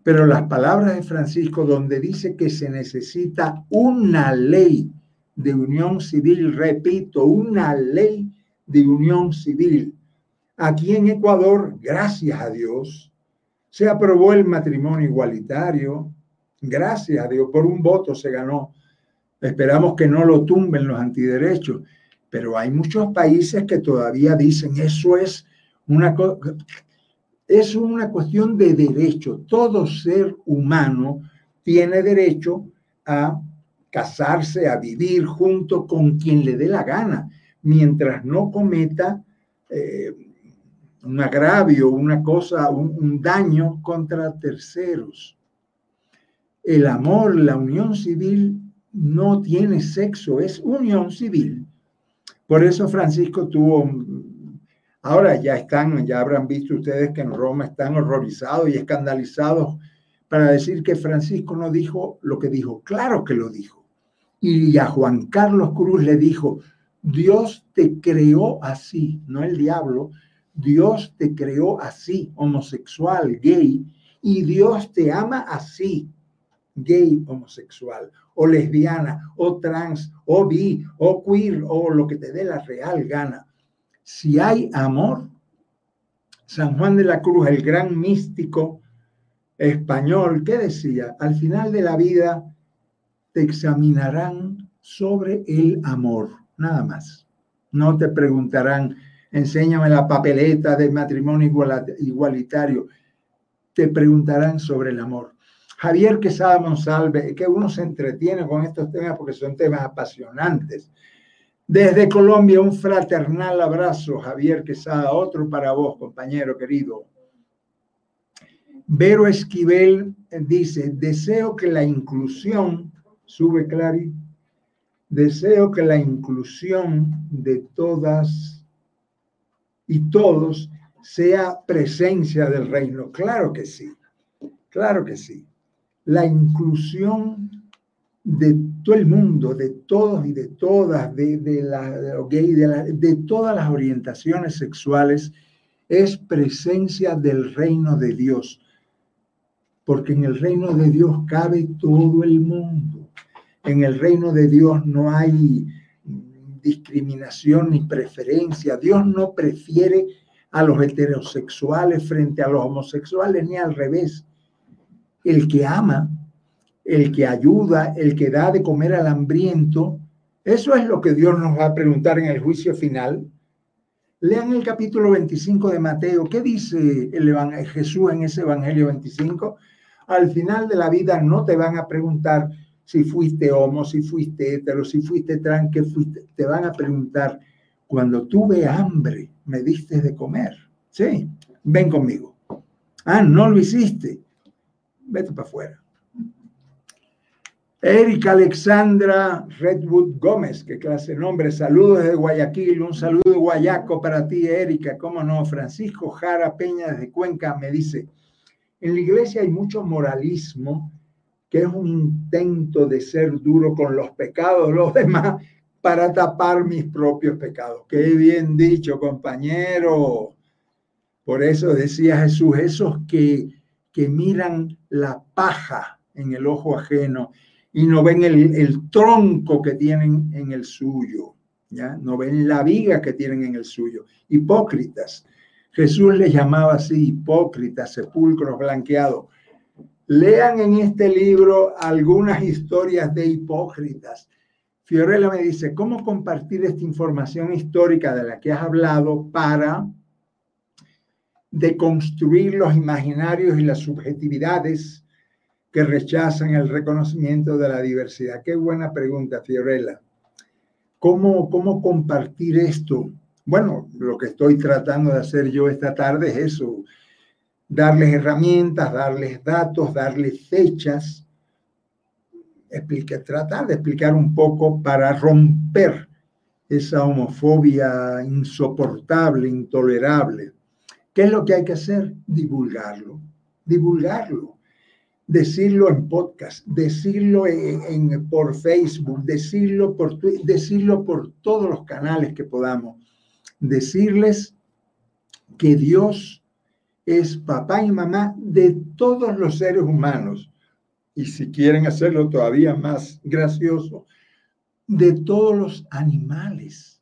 pero las palabras de Francisco donde dice que se necesita una ley de unión civil, repito, una ley de unión civil. Aquí en Ecuador, gracias a Dios, se aprobó el matrimonio igualitario, gracias a Dios, por un voto se ganó. Esperamos que no lo tumben los antiderechos pero hay muchos países que todavía dicen eso es una, es una cuestión de derecho. Todo ser humano tiene derecho a casarse, a vivir junto con quien le dé la gana, mientras no cometa eh, un agravio, una cosa, un daño contra terceros. El amor, la unión civil no tiene sexo, es unión civil. Por eso Francisco tuvo, ahora ya están, ya habrán visto ustedes que en Roma están horrorizados y escandalizados para decir que Francisco no dijo lo que dijo. Claro que lo dijo. Y a Juan Carlos Cruz le dijo, Dios te creó así, no el diablo, Dios te creó así, homosexual, gay, y Dios te ama así, gay, homosexual o lesbiana, o trans, o bi, o queer, o lo que te dé la real gana. Si hay amor, San Juan de la Cruz, el gran místico español, ¿qué decía? Al final de la vida te examinarán sobre el amor, nada más. No te preguntarán, enséñame la papeleta del matrimonio igualitario. Te preguntarán sobre el amor. Javier Quesada Monsalve, que uno se entretiene con estos temas porque son temas apasionantes. Desde Colombia, un fraternal abrazo, Javier Quesada, otro para vos, compañero querido. Vero Esquivel dice, deseo que la inclusión, sube Clary, deseo que la inclusión de todas y todos sea presencia del reino. Claro que sí, claro que sí la inclusión de todo el mundo, de todos y de todas, de, la, de, de todas las orientaciones sexuales, es presencia del reino de Dios. Porque en el reino de Dios cabe todo el mundo. En el reino de Dios no hay discriminación ni preferencia. Dios no prefiere a los heterosexuales frente a los homosexuales ni al revés el que ama, el que ayuda, el que da de comer al hambriento. Eso es lo que Dios nos va a preguntar en el juicio final. Lean el capítulo 25 de Mateo. ¿Qué dice el Jesús en ese Evangelio 25? Al final de la vida no te van a preguntar si fuiste homo, si fuiste hetero, si fuiste trans, qué fuiste. Te van a preguntar, cuando tuve hambre, me diste de comer. Sí, ven conmigo. Ah, no lo hiciste vete para afuera. Erika Alexandra Redwood Gómez, qué clase de nombre. Saludos de Guayaquil, un saludo guayaco para ti, Erika. ¿Cómo no? Francisco Jara Peña desde Cuenca me dice, en la iglesia hay mucho moralismo que es un intento de ser duro con los pecados de los demás para tapar mis propios pecados. Qué bien dicho, compañero. Por eso decía Jesús, esos que, que miran la paja en el ojo ajeno y no ven el, tronco que tienen en el suyo, ¿ya? No ven la viga que tienen en el suyo. Hipócritas. Jesús les llamaba así, hipócritas, sepulcros blanqueados. Lean en este libro algunas historias de hipócritas Fiorella me dice, ¿cómo compartir esta información histórica de la que has hablado para deconstruir los imaginarios y las subjetividades que rechazan el reconocimiento de la diversidad? Qué buena pregunta, Fiorella. ¿Cómo, cómo compartir esto? Bueno, lo que estoy tratando de hacer yo esta tarde es eso, darles herramientas, darles datos, darles fechas tratar de explicar un poco para romper esa homofobia insoportable, intolerable. ¿Qué es lo que hay que hacer? Divulgarlo, divulgarlo, decirlo en podcast, decirlo en, por Facebook, decirlo por Twitter, decirlo por todos los canales que podamos, decirles que Dios es papá y mamá de todos los seres humanos y si quieren hacerlo todavía más gracioso, de todos los animales.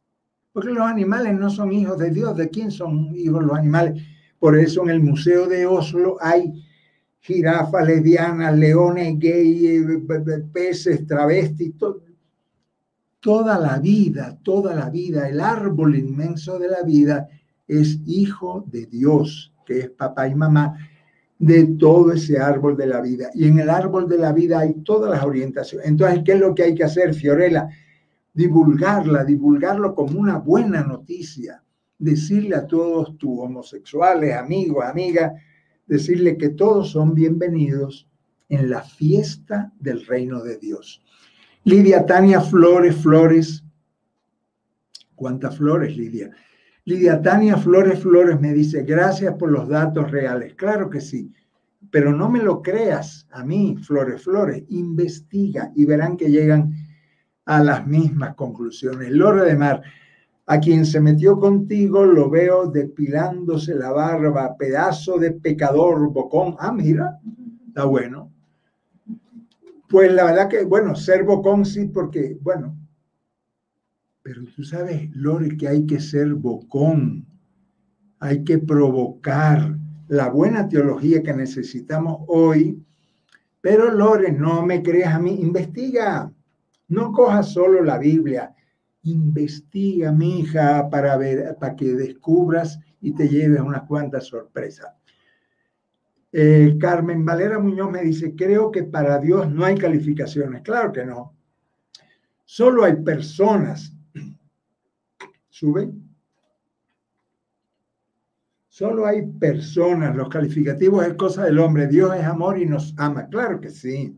Porque los animales no son hijos de Dios. ¿De quién son hijos los animales? Por eso en el Museo de Oslo hay jirafas, lesbianas, leones, gay, peces, travestis, toda la vida, toda la vida, el árbol inmenso de la vida es hijo de Dios, que es papá y mamá, de todo ese árbol de la vida. Y en el árbol de la vida hay todas las orientaciones. Entonces, ¿qué es lo que hay que hacer, Fiorella? Divulgarla, divulgarlo como una buena noticia. Decirle a todos tus homosexuales, amigos, amigas, decirle que todos son bienvenidos en la fiesta del reino de Dios. Lidia Tania Flores Flores. ¿Cuántas flores, Lidia? Lidia Tania Flores Flores me dice, gracias por los datos reales. Claro que sí, pero no me lo creas a mí, Flores Flores, investiga y verán que llegan a las mismas conclusiones. Lore de Mar, a quien se metió contigo lo veo depilándose la barba, pedazo de pecador, bocón. Ah, mira, está bueno. Pues la verdad que, bueno, ser bocón sí, porque, bueno, pero tú sabes, Lore, que hay que ser bocón, hay que provocar la buena teología que necesitamos hoy. Pero Lore, no me creas a mí, investiga, no cojas solo la Biblia, investiga, mi hija, para ver, para que descubras y te lleves unas cuantas sorpresas. Eh, Carmen Valera Muñoz me dice, creo que para Dios no hay calificaciones. Claro que no. Solo hay personas sube. Solo hay personas, los calificativos es cosa del hombre, Dios es amor y nos ama. Claro que sí,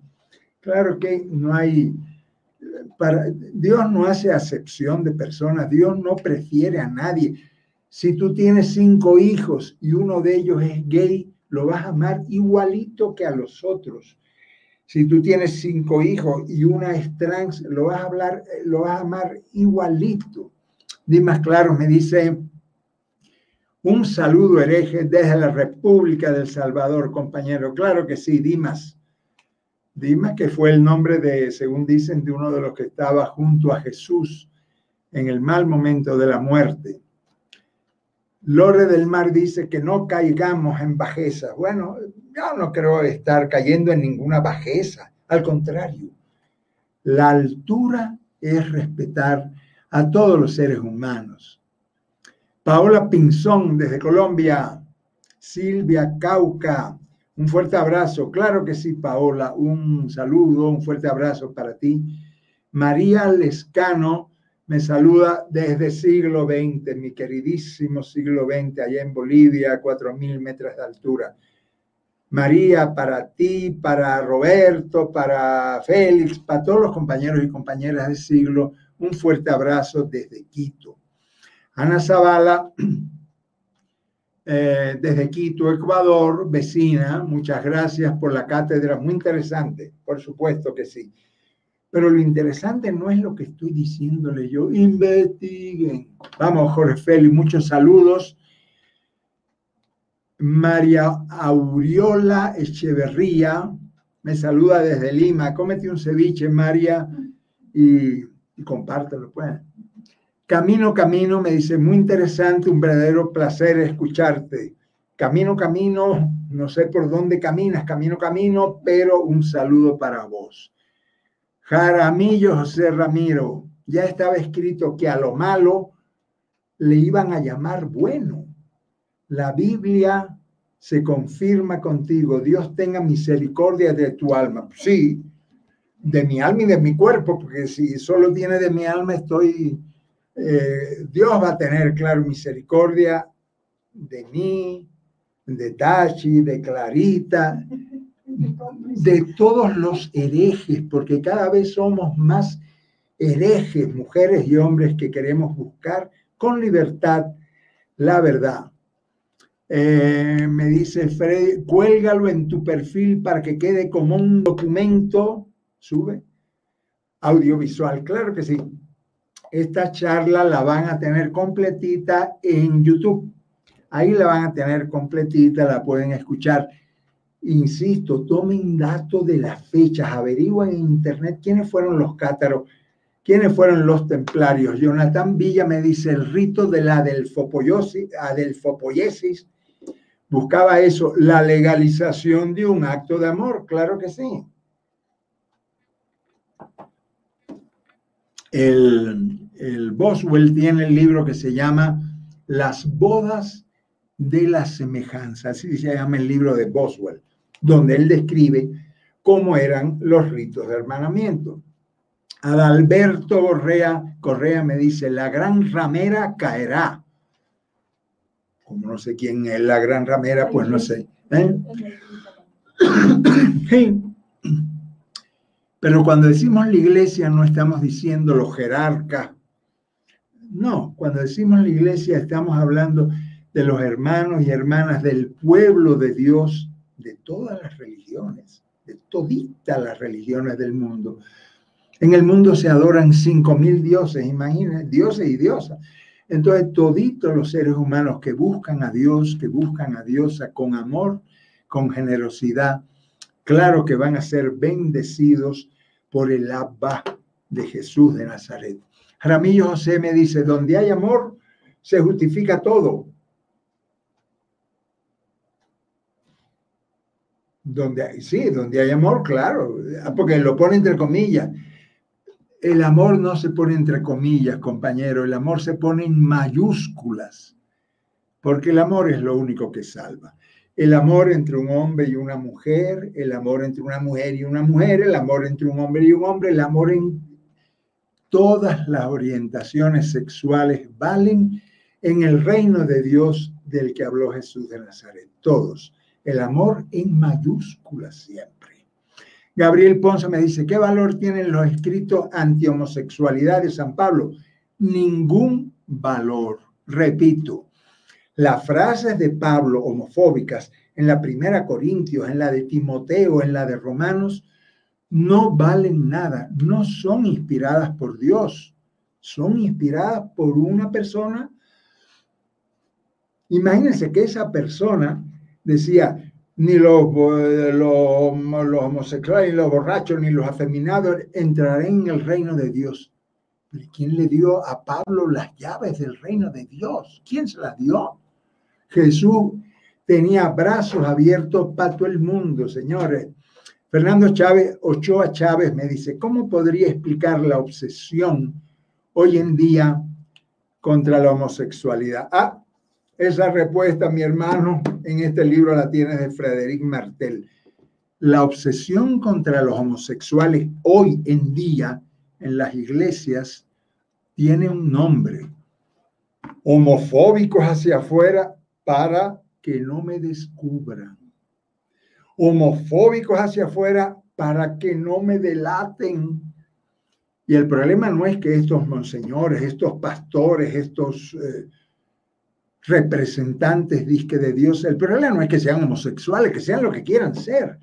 claro que no hay, Dios no hace acepción de personas, Dios no prefiere a nadie. Si tú tienes cinco hijos y uno de ellos es gay, lo vas a amar igualito que a los otros. Si tú tienes cinco hijos y una es trans, lo vas a hablar, lo vas a amar igualito. Dimas Claro me dice, un saludo hereje desde la República del Salvador, compañero. Claro que sí, Dimas. Dimas, que fue el nombre de, según dicen, de uno de los que estaba junto a Jesús en el mal momento de la muerte. Lore del Mar dice que no caigamos en bajeza. Bueno, yo no creo estar cayendo en ninguna bajeza. Al contrario, la altura es respetar a todos los seres humanos. Paola Pinzón desde Colombia, Silvia Cauca, un fuerte abrazo. Claro que sí, Paola, un saludo, un fuerte abrazo para ti. María Lescano me saluda desde siglo XX, mi queridísimo siglo XX, allá en Bolivia, a 4.000 metros de altura. María, para ti, para Roberto, para Félix, para todos los compañeros y compañeras del siglo un fuerte abrazo desde Quito. Ana Zavala eh, desde Quito, Ecuador, vecina. Muchas gracias por la cátedra, muy interesante, por supuesto que sí. Pero lo interesante no es lo que estoy diciéndole yo. Investiguen. Vamos, Jorge Félix, muchos saludos. María Auriola Echeverría me saluda desde Lima. Cómete un ceviche, María, y, y compártelo, pues. Camino, camino, me dice, muy interesante, un verdadero placer escucharte. Camino, camino, no sé por dónde caminas, camino, camino, pero un saludo para vos. Jaramillo José Ramiro, ya estaba escrito que a lo malo le iban a llamar bueno. La Biblia se confirma contigo. Dios tenga misericordia de tu alma. Sí, de mi alma y de mi cuerpo, porque si solo tiene de mi alma, estoy eh, Dios va a tener, claro, misericordia de mí, de Tachi, de Clarita, de todos los herejes, porque cada vez somos más herejes, mujeres y hombres que queremos buscar con libertad la verdad. Eh, me dice Freddy, cuélgalo en tu perfil para que quede como un documento, sube, audiovisual, claro que sí esta charla la van a tener completita en YouTube. Ahí la van a tener completita, la pueden escuchar. Insisto, tomen datos de las fechas, averigüen en internet quiénes fueron los cátaros, quiénes fueron los templarios. Jonathan Villa me dice el rito de la adelfopoiesis. Buscaba eso, la legalización de un acto de amor, claro que sí. El, el Boswell tiene el libro que se llama Las bodas de la semejanza, así se llama el libro de Boswell, donde él describe cómo eran los ritos de hermanamiento. Adalberto Correa, Correa me dice, la gran ramera caerá. Como no sé quién es la gran ramera, pues no sé. ¿eh? Pero cuando decimos la iglesia no estamos diciendo los jerarcas no, cuando decimos la iglesia estamos hablando de los hermanos y hermanas del pueblo de Dios, de todas las religiones, de toditas las religiones del mundo. En el mundo se adoran cinco mil dioses, imagínense, dioses y diosas. Entonces, toditos los seres humanos que buscan a Dios, que buscan a Diosa con amor, con generosidad, claro que van a ser bendecidos por el Abba de Jesús de Nazaret. Ramillo José me dice, donde hay amor, se justifica todo. Donde hay, sí, donde hay amor, claro, ah, porque lo pone entre comillas. El amor no se pone entre comillas, compañero, el amor se pone en mayúsculas, porque el amor es lo único que salva. El amor entre un hombre y una mujer, el amor entre una mujer y una mujer, el amor entre un hombre y un hombre, el amor en todas las orientaciones sexuales valen en el reino de Dios del que habló Jesús de Nazaret. Todos. El amor en mayúsculas siempre. Gabriel Ponce me dice, ¿qué valor tienen los escritos anti-homosexualidad de San Pablo? Ningún valor. Repito, las frases de Pablo homofóbicas en la primera Corintios, en la de Timoteo, en la de Romanos, no valen nada, no son inspiradas por Dios, son inspiradas por una persona. Imagínense que esa persona decía, ni los, los, homosexuales, ni los borrachos, ni los afeminados entrarán en el reino de Dios. ¿Quién le dio a Pablo las llaves del reino de Dios? ¿Quién se las dio? Jesús tenía brazos abiertos para todo el mundo, señores. Fernando Chávez, Ochoa Chávez me dice, ¿cómo podría explicar la obsesión hoy en día contra la homosexualidad? Ah, esa respuesta, mi hermano, en este libro la tiene de Frederic Martel. La obsesión contra los homosexuales hoy en día en las iglesias tiene un nombre. Homofóbicos hacia afuera para que no me descubran homofóbicos hacia afuera para que no me delaten. Y el problema no es que estos monseñores, estos pastores, estos, eh, representantes disque de Dios. El problema no es que sean homosexuales, que sean lo que quieran ser.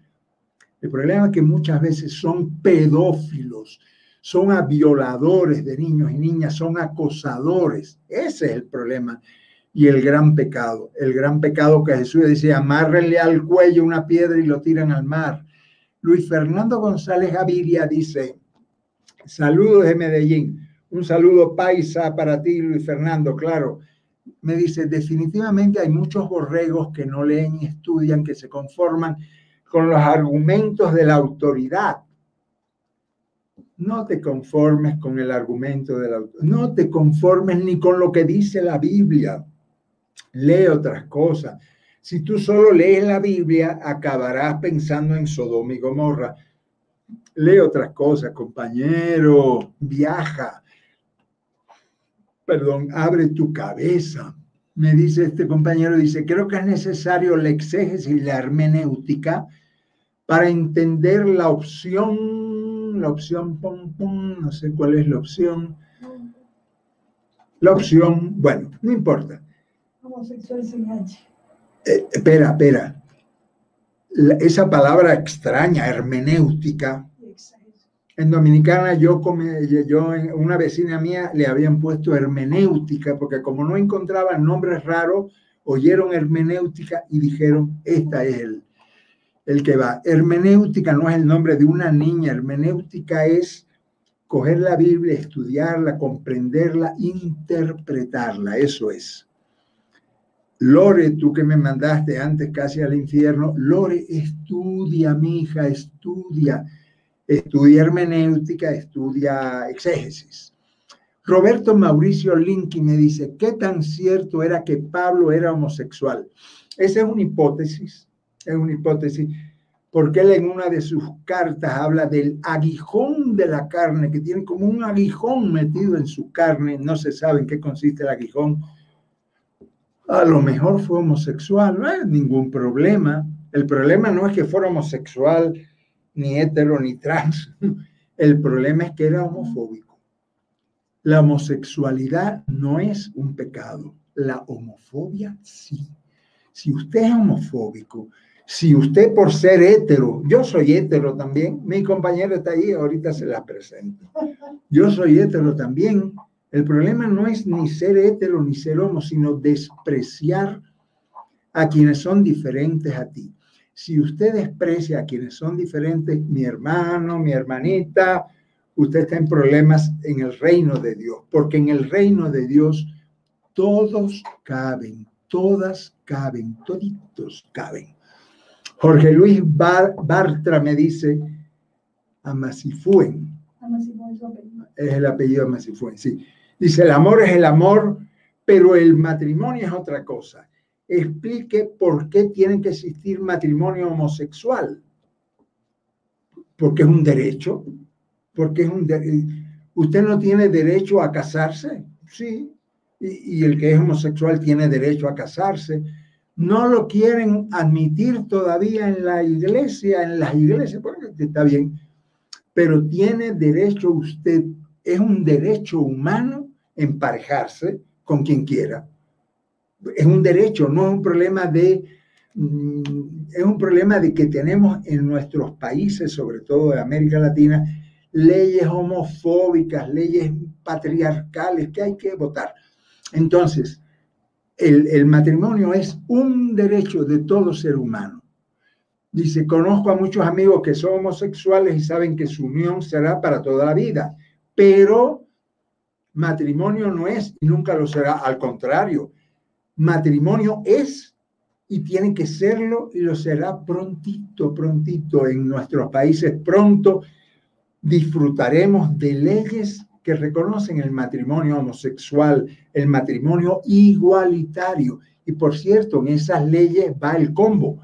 El problema es que muchas veces son pedófilos, son a violadores de niños y niñas, son acosadores. Ese es el problema y el gran pecado. El gran pecado que Jesús dice, amárrenle al cuello una piedra y lo tiran al mar. Luis Fernando González Gaviria dice, saludos de Medellín, un saludo paisa para ti, Luis Fernando, claro. Me dice, definitivamente hay muchos borregos que no leen y estudian, que se conforman con los argumentos de la autoridad no te conformes con el argumento del autor. No te conformes ni con lo que dice la Biblia. Lee otras cosas. Si tú solo lees la Biblia, acabarás pensando en Sodoma y Gomorra. Lee otras cosas, compañero. Viaja. Perdón, abre tu cabeza. Me dice este compañero, dice, creo que es necesario la exégesis y la hermenéutica para entender la opción la opción, pum, pum, no sé cuál es la opción. La opción, bueno, no importa. Homosexual sin H. Eh, espera, espera. esa palabra extraña, hermenéutica. En Dominicana yo, yo, una vecina mía le habían puesto hermenéutica porque como no encontraban nombres raros, oyeron hermenéutica y dijeron, esta es el, el que va. Hermenéutica no es el nombre de una niña, hermenéutica es coger la Biblia, estudiarla, comprenderla, interpretarla, eso es. Lore, tú que me mandaste antes casi al infierno, Lore, estudia, mi hija, estudia. Estudia hermenéutica, estudia exégesis. Roberto Mauricio Linky me dice, ¿qué tan cierto era que Pablo era homosexual? Esa es una hipótesis es una hipótesis, porque él en una de sus cartas habla del aguijón de la carne, que tiene como un aguijón metido en su carne, no se sabe en qué consiste el aguijón. A lo mejor fue homosexual, no hay ningún problema. El problema no es que fuera homosexual, ni hetero, ni trans. El problema es que era homofóbico. La homosexualidad no es un pecado, la homofobia sí. Si usted es homofóbico, si usted por ser hetero, yo soy hetero también, mi compañero está ahí, ahorita se la presento. Yo soy hetero también. El problema no es ni ser hetero ni ser homo, sino despreciar a quienes son diferentes a ti. Si usted desprecia a quienes son diferentes, mi hermano, mi hermanita, usted está en problemas en el reino de Dios, porque en el reino de Dios todos caben, todas caben, toditos caben. Jorge Luis Bartra me dice Amasifuen. Es el apellido Amasifuen, sí. Dice, el amor es el amor, pero el matrimonio es otra cosa. Explique por qué tiene que existir matrimonio homosexual. Porque es un derecho. Porque es un ¿Usted no tiene derecho a casarse? Sí. y el que es homosexual tiene derecho a casarse no lo quieren admitir todavía en la iglesia, en las iglesias, porque está bien, pero tiene derecho usted, es un derecho humano emparejarse con quien quiera. Es un derecho, no es un problema de, mm, es un problema de que tenemos en nuestros países, sobre todo de América Latina, leyes homofóbicas, leyes patriarcales que hay que votar. Entonces, el, matrimonio es un derecho de todo ser humano. Dice, conozco a muchos amigos que son homosexuales y saben que su unión será para toda la vida, pero matrimonio no es y nunca lo será. Al contrario, matrimonio es y tiene que serlo y lo será prontito, prontito en nuestros países. Pronto disfrutaremos de leyes que reconocen el matrimonio homosexual, el matrimonio igualitario. Y por cierto, en esas leyes va el combo.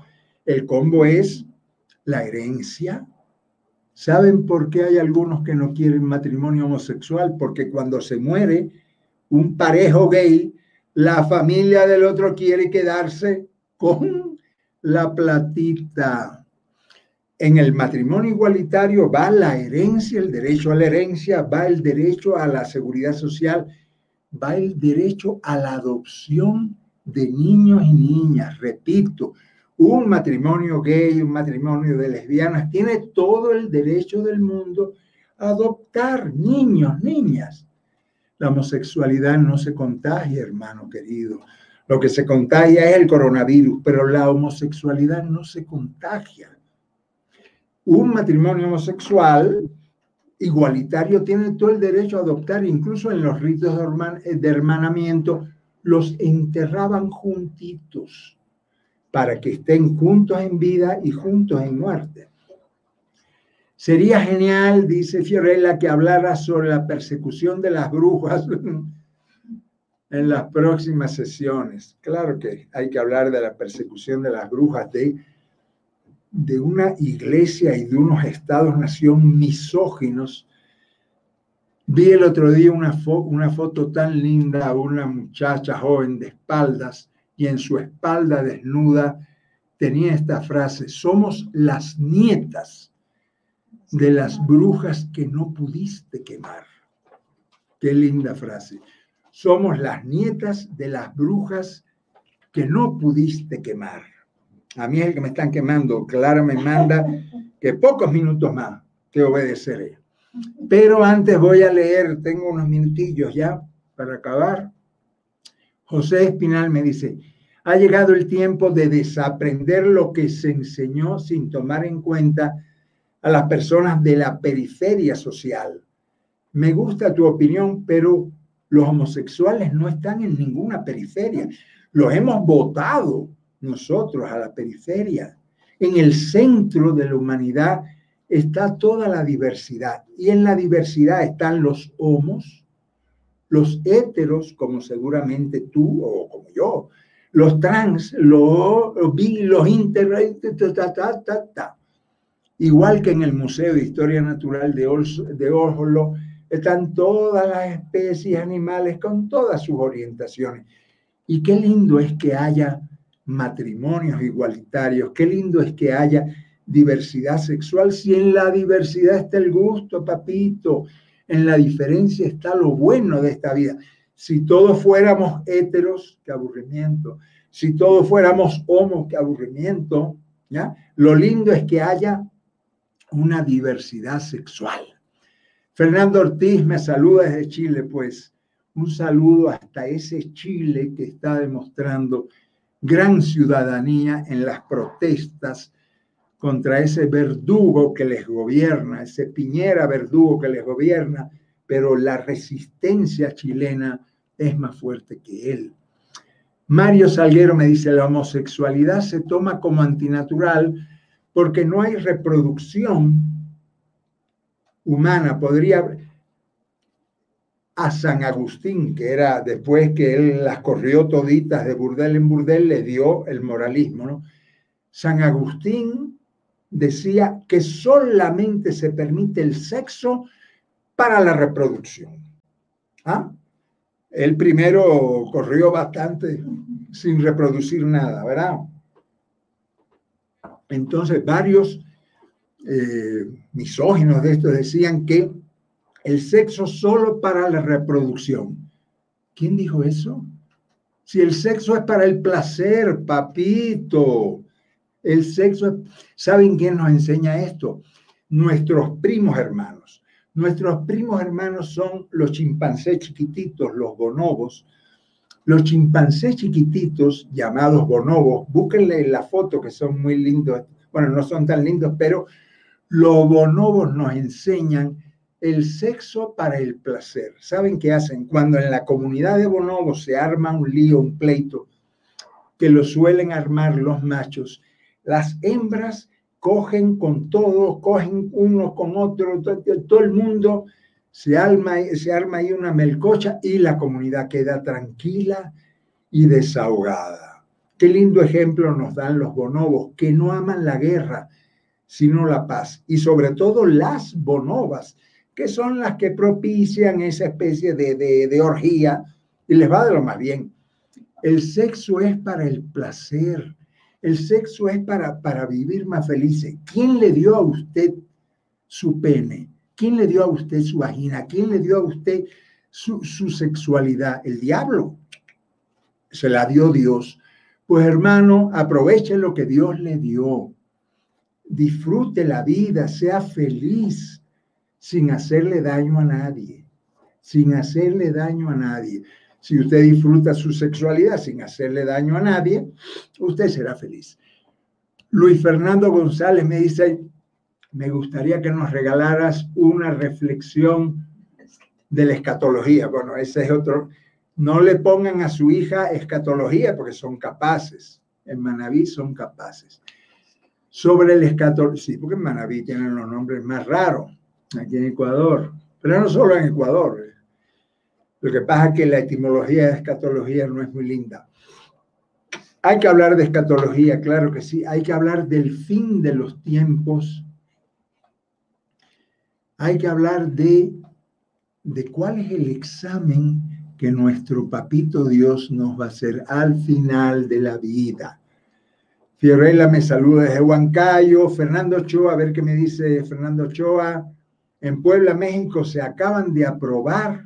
El combo es la herencia. ¿Saben por qué hay algunos que no quieren matrimonio homosexual? Porque cuando se muere un parejo gay, la familia del otro quiere quedarse con la platita en el matrimonio igualitario va la herencia, el derecho a la herencia, va el derecho a la seguridad social, va el derecho a la adopción de niños y niñas, repito, un matrimonio gay, un matrimonio de lesbianas, tiene todo el derecho del mundo a adoptar niños, niñas. La homosexualidad no se contagia, hermano querido. Lo que se contagia es el coronavirus, pero la homosexualidad no se contagia. Un matrimonio homosexual igualitario tiene todo el derecho a adoptar, incluso en los ritos de hermanamiento, los enterraban juntitos para que estén juntos en vida y juntos en muerte. Sería genial, dice Fiorella, que hablara sobre la persecución de las brujas en las próximas sesiones. Claro que hay que hablar de la persecución de las brujas, de, de una iglesia y de unos estados-nación misóginos. Vi el otro día una, foto tan linda, una muchacha joven de espaldas y en su espalda desnuda tenía esta frase, somos las nietas de las brujas que no pudiste quemar. Qué linda frase. Somos las nietas de las brujas que no pudiste quemar. A mí es el que me están quemando. Clara me manda que pocos minutos más te obedeceré. Pero antes voy a leer, tengo unos minutillos ya para acabar. José Espinal me dice, ha llegado el tiempo de desaprender lo que se enseñó sin tomar en cuenta a las personas de la periferia social. Me gusta tu opinión, pero los homosexuales no están en ninguna periferia. Los hemos votado nosotros a la periferia. En el centro de la humanidad está toda la diversidad. Y en la diversidad están los homos, los heteros, como seguramente tú o como yo, los trans, los los inter, Igual que en el Museo de Historia Natural de Oslo, están todas las especies animales con todas sus orientaciones. Y qué lindo es que haya matrimonios igualitarios, qué lindo es que haya diversidad sexual, si en la diversidad está el gusto, papito, en la diferencia está lo bueno de esta vida. Si todos fuéramos héteros, qué aburrimiento. Si todos fuéramos homos, qué aburrimiento. ¿ya? Lo lindo es que haya una diversidad sexual. Fernando Ortiz me saluda desde Chile, pues un saludo hasta ese Chile que está demostrando gran ciudadanía en las protestas contra ese verdugo que les gobierna, ese piñera verdugo que les gobierna, pero la resistencia chilena es más fuerte que él. Mario Salguero me dice, la homosexualidad se toma como antinatural porque no hay reproducción humana podría a San Agustín, que era después que él las corrió toditas de burdel en burdel, le dio el moralismo, ¿no? San Agustín decía que solamente se permite el sexo para la reproducción. ¿Ah? Él primero corrió bastante sin reproducir nada, ¿verdad? Entonces, varios eh, misóginos de estos decían que el sexo solo para la reproducción. ¿Quién dijo eso? Si el sexo es para el placer, papito. El sexo, ¿saben quién nos enseña esto? Nuestros primos hermanos. Nuestros primos hermanos son los chimpancés chiquititos, los bonobos. Los chimpancés chiquititos, llamados bonobos, búsquenle la foto que son muy lindos. Bueno, no son tan lindos, pero los bonobos nos enseñan el sexo para el placer. ¿Saben qué hacen? Cuando en la comunidad de bonobos se arma un lío, un pleito, que lo suelen armar los machos, las hembras cogen con todo, cogen uno con otro, todo, el mundo se arma, se arma ahí una melcocha y la comunidad queda tranquila y desahogada. Qué lindo ejemplo nos dan los bonobos que no aman la guerra, sino la paz. Y sobre todo las bonobas, que son las que propician esa especie de, de, orgía y les va de lo más bien. El sexo es para el placer, el sexo es para, para vivir más felices. ¿Quién le dio a usted su pene? ¿Quién le dio a usted su vagina? ¿Quién le dio a usted su, su sexualidad? El diablo. se la dio Dios. Pues hermano, aproveche lo que Dios le dio. Disfrute la vida, sea feliz sin hacerle daño a nadie, sin hacerle daño a nadie. Si usted disfruta su sexualidad sin hacerle daño a nadie, usted será feliz. Luis Fernando González me dice, me gustaría que nos regalaras una reflexión de la escatología. Bueno, ese es otro. No le pongan a su hija escatología porque son capaces. En Manabí son capaces. Sobre el escatología, sí, porque en Manabí tienen los nombres más raros, aquí en Ecuador, pero no solo en Ecuador. Lo que pasa es que la etimología de escatología no es muy linda. Hay que hablar de escatología, claro que sí. Hay que hablar del fin de los tiempos. Hay que hablar de, de cuál es el examen que nuestro papito Dios nos va a hacer al final de la vida. Fiorella me saluda desde Huancayo. Fernando Ochoa, a ver qué me dice Fernando Ochoa. En Puebla, México, se acaban de aprobar.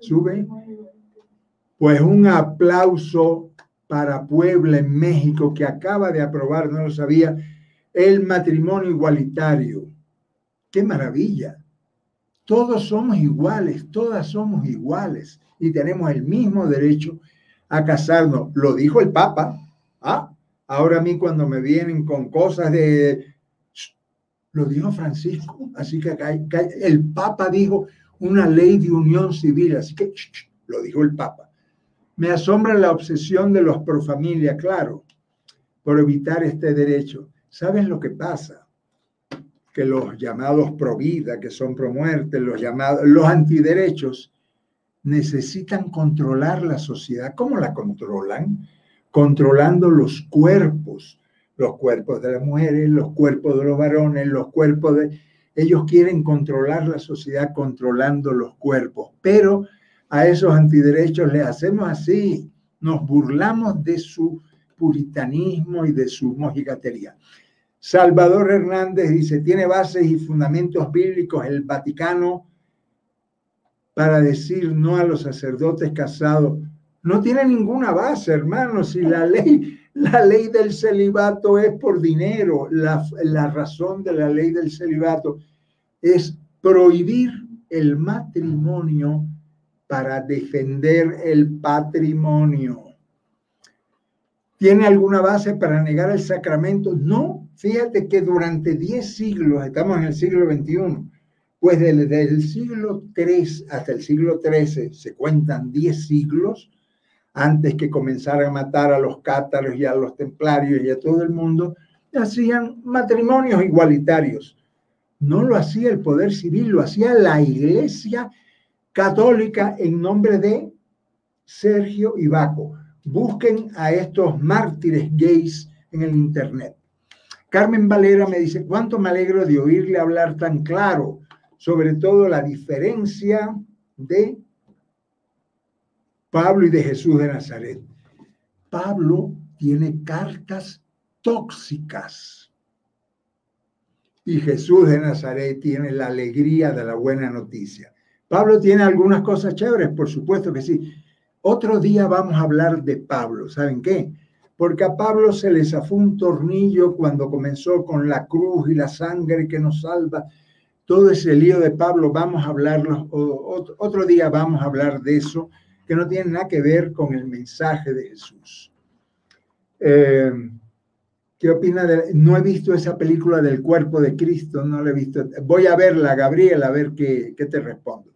Sube. Pues un aplauso para Puebla en México que acaba de aprobar, no lo sabía, el matrimonio igualitario. ¡Qué maravilla! Todos somos iguales, todas somos iguales y tenemos el mismo derecho a casarnos. Lo dijo el Papa. ¿ah? Ahora a mí cuando me vienen con cosas de... Lo dijo Francisco. Así que el Papa dijo una ley de unión civil. Así que lo dijo el Papa. Me asombra la obsesión de los pro familia, claro, por evitar este derecho. ¿Sabes lo que pasa? que los llamados pro vida, que son pro muerte, los llamados, los antiderechos, necesitan controlar la sociedad. ¿Cómo la controlan? Controlando los cuerpos, los cuerpos de las mujeres, los cuerpos de los varones, los cuerpos de... Ellos quieren controlar la sociedad controlando los cuerpos, pero a esos antiderechos le hacemos así, nos burlamos de su puritanismo y de su mojigatería. Salvador Hernández dice, tiene bases y fundamentos bíblicos el Vaticano para decir no a los sacerdotes casados. No tiene ninguna base, hermano. Si la ley, la ley del celibato es por dinero, la razón de la ley del celibato es prohibir el matrimonio para defender el patrimonio. ¿Tiene alguna base para negar el sacramento? No, Fíjate que durante 10 siglos, estamos en el siglo XXI, pues desde el siglo III hasta el siglo XIII se cuentan 10 siglos antes que comenzaran a matar a los cátaros y a los templarios y a todo el mundo, hacían matrimonios igualitarios. No lo hacía el poder civil, lo hacía la iglesia católica en nombre de Sergio y Baco. Busquen a estos mártires gays en el Internet. Carmen Valera me dice, ¿cuánto me alegro de oírle hablar tan claro? Sobre todo la diferencia de Pablo y de Jesús de Nazaret. Pablo tiene cartas tóxicas y Jesús de Nazaret tiene la alegría de la buena noticia. Pablo tiene algunas cosas chéveres, por supuesto que sí. Otro día vamos a hablar de Pablo. ¿Saben qué? porque a Pablo se le zafó un tornillo cuando comenzó con la cruz y la sangre que nos salva. Todo ese lío de Pablo, vamos a hablarlo, otro día vamos a hablar de eso, que no tiene nada que ver con el mensaje de Jesús. Eh, ¿Qué opina de.? No he visto esa película del cuerpo de Cristo, no la he visto. Voy a verla, Gabriel, a ver qué, qué te respondo.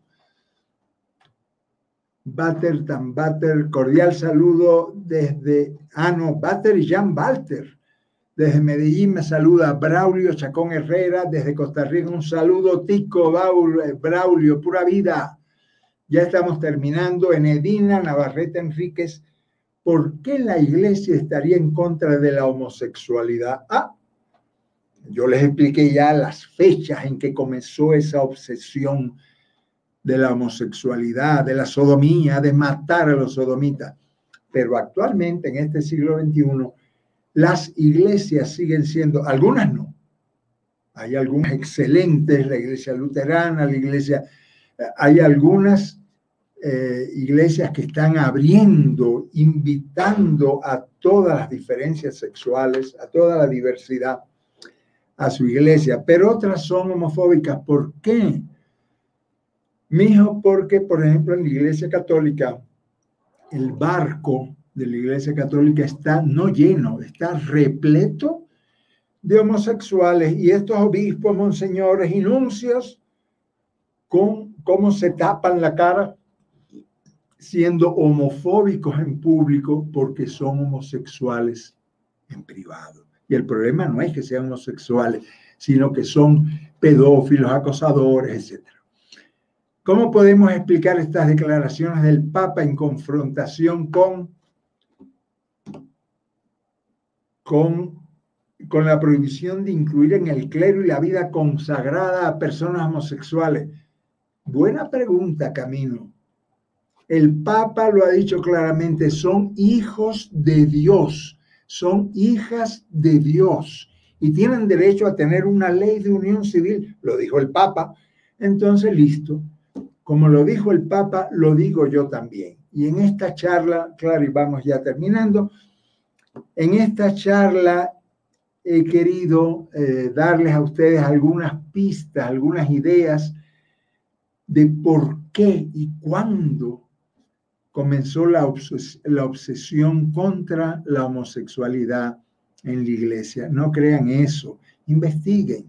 Bater tan Bater, cordial saludo desde, ah no, Bater y Jan Walter. Desde Medellín me saluda Braulio Chacón Herrera, desde Costa Rica un saludo, Tico eh, Braulio, pura vida. Ya estamos terminando en Edina Navarrete Enríquez. ¿Por qué la iglesia estaría en contra de la homosexualidad? Ah, yo les expliqué ya las fechas en que comenzó esa obsesión de la homosexualidad, de la sodomía, de matar a los sodomitas. Pero actualmente, en este siglo XXI, las iglesias siguen siendo, algunas no, hay algunas excelentes, la iglesia luterana, la iglesia, hay algunas eh, iglesias que están abriendo, invitando a todas las diferencias sexuales, a toda la diversidad a su iglesia, pero otras son homofóbicas. ¿Por qué? Mijo, porque, por ejemplo, en la iglesia católica, el barco de la iglesia católica está no lleno, está repleto de homosexuales y estos obispos, monseñores y nuncios, con cómo se tapan la cara siendo homofóbicos en público porque son homosexuales en privado. Y el problema no es que sean homosexuales, sino que son pedófilos, acosadores, etc. ¿Cómo podemos explicar estas declaraciones del Papa en confrontación con, con, con la prohibición de incluir en el clero y la vida consagrada a personas homosexuales? Buena pregunta, Camino. El Papa lo ha dicho claramente, son hijos de Dios, son hijas de Dios y tienen derecho a tener una ley de unión civil, lo dijo el Papa. Entonces, listo. Como lo dijo el Papa, lo digo yo también. Y en esta charla, claro, y vamos ya terminando, en esta charla he querido eh, darles a ustedes algunas pistas, algunas ideas de por qué y cuándo comenzó la, obsesión contra la homosexualidad en la iglesia. No crean eso, investiguen,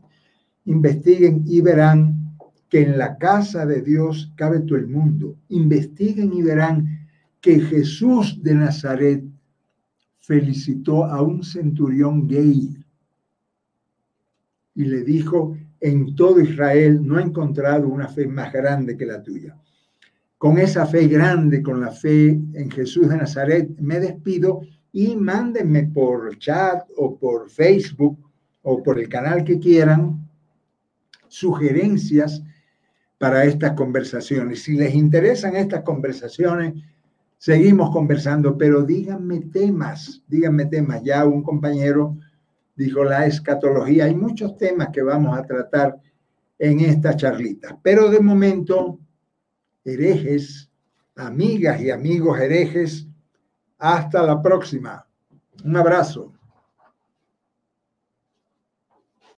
investiguen y verán que en la casa de Dios cabe todo el mundo. Investiguen y verán que Jesús de Nazaret felicitó a un centurión gay y le dijo, en todo Israel no he encontrado una fe más grande que la tuya con esa fe grande, con la fe en Jesús de Nazaret, me despido y mándenme por chat o por Facebook o por el canal que quieran sugerencias para estas conversaciones. Si les interesan estas conversaciones, seguimos conversando, pero díganme temas, díganme temas. Ya un compañero dijo la escatología. Hay muchos temas que vamos a tratar en esta charlita, pero de momento herejes, amigas y amigos herejes. Hasta la próxima. Un abrazo.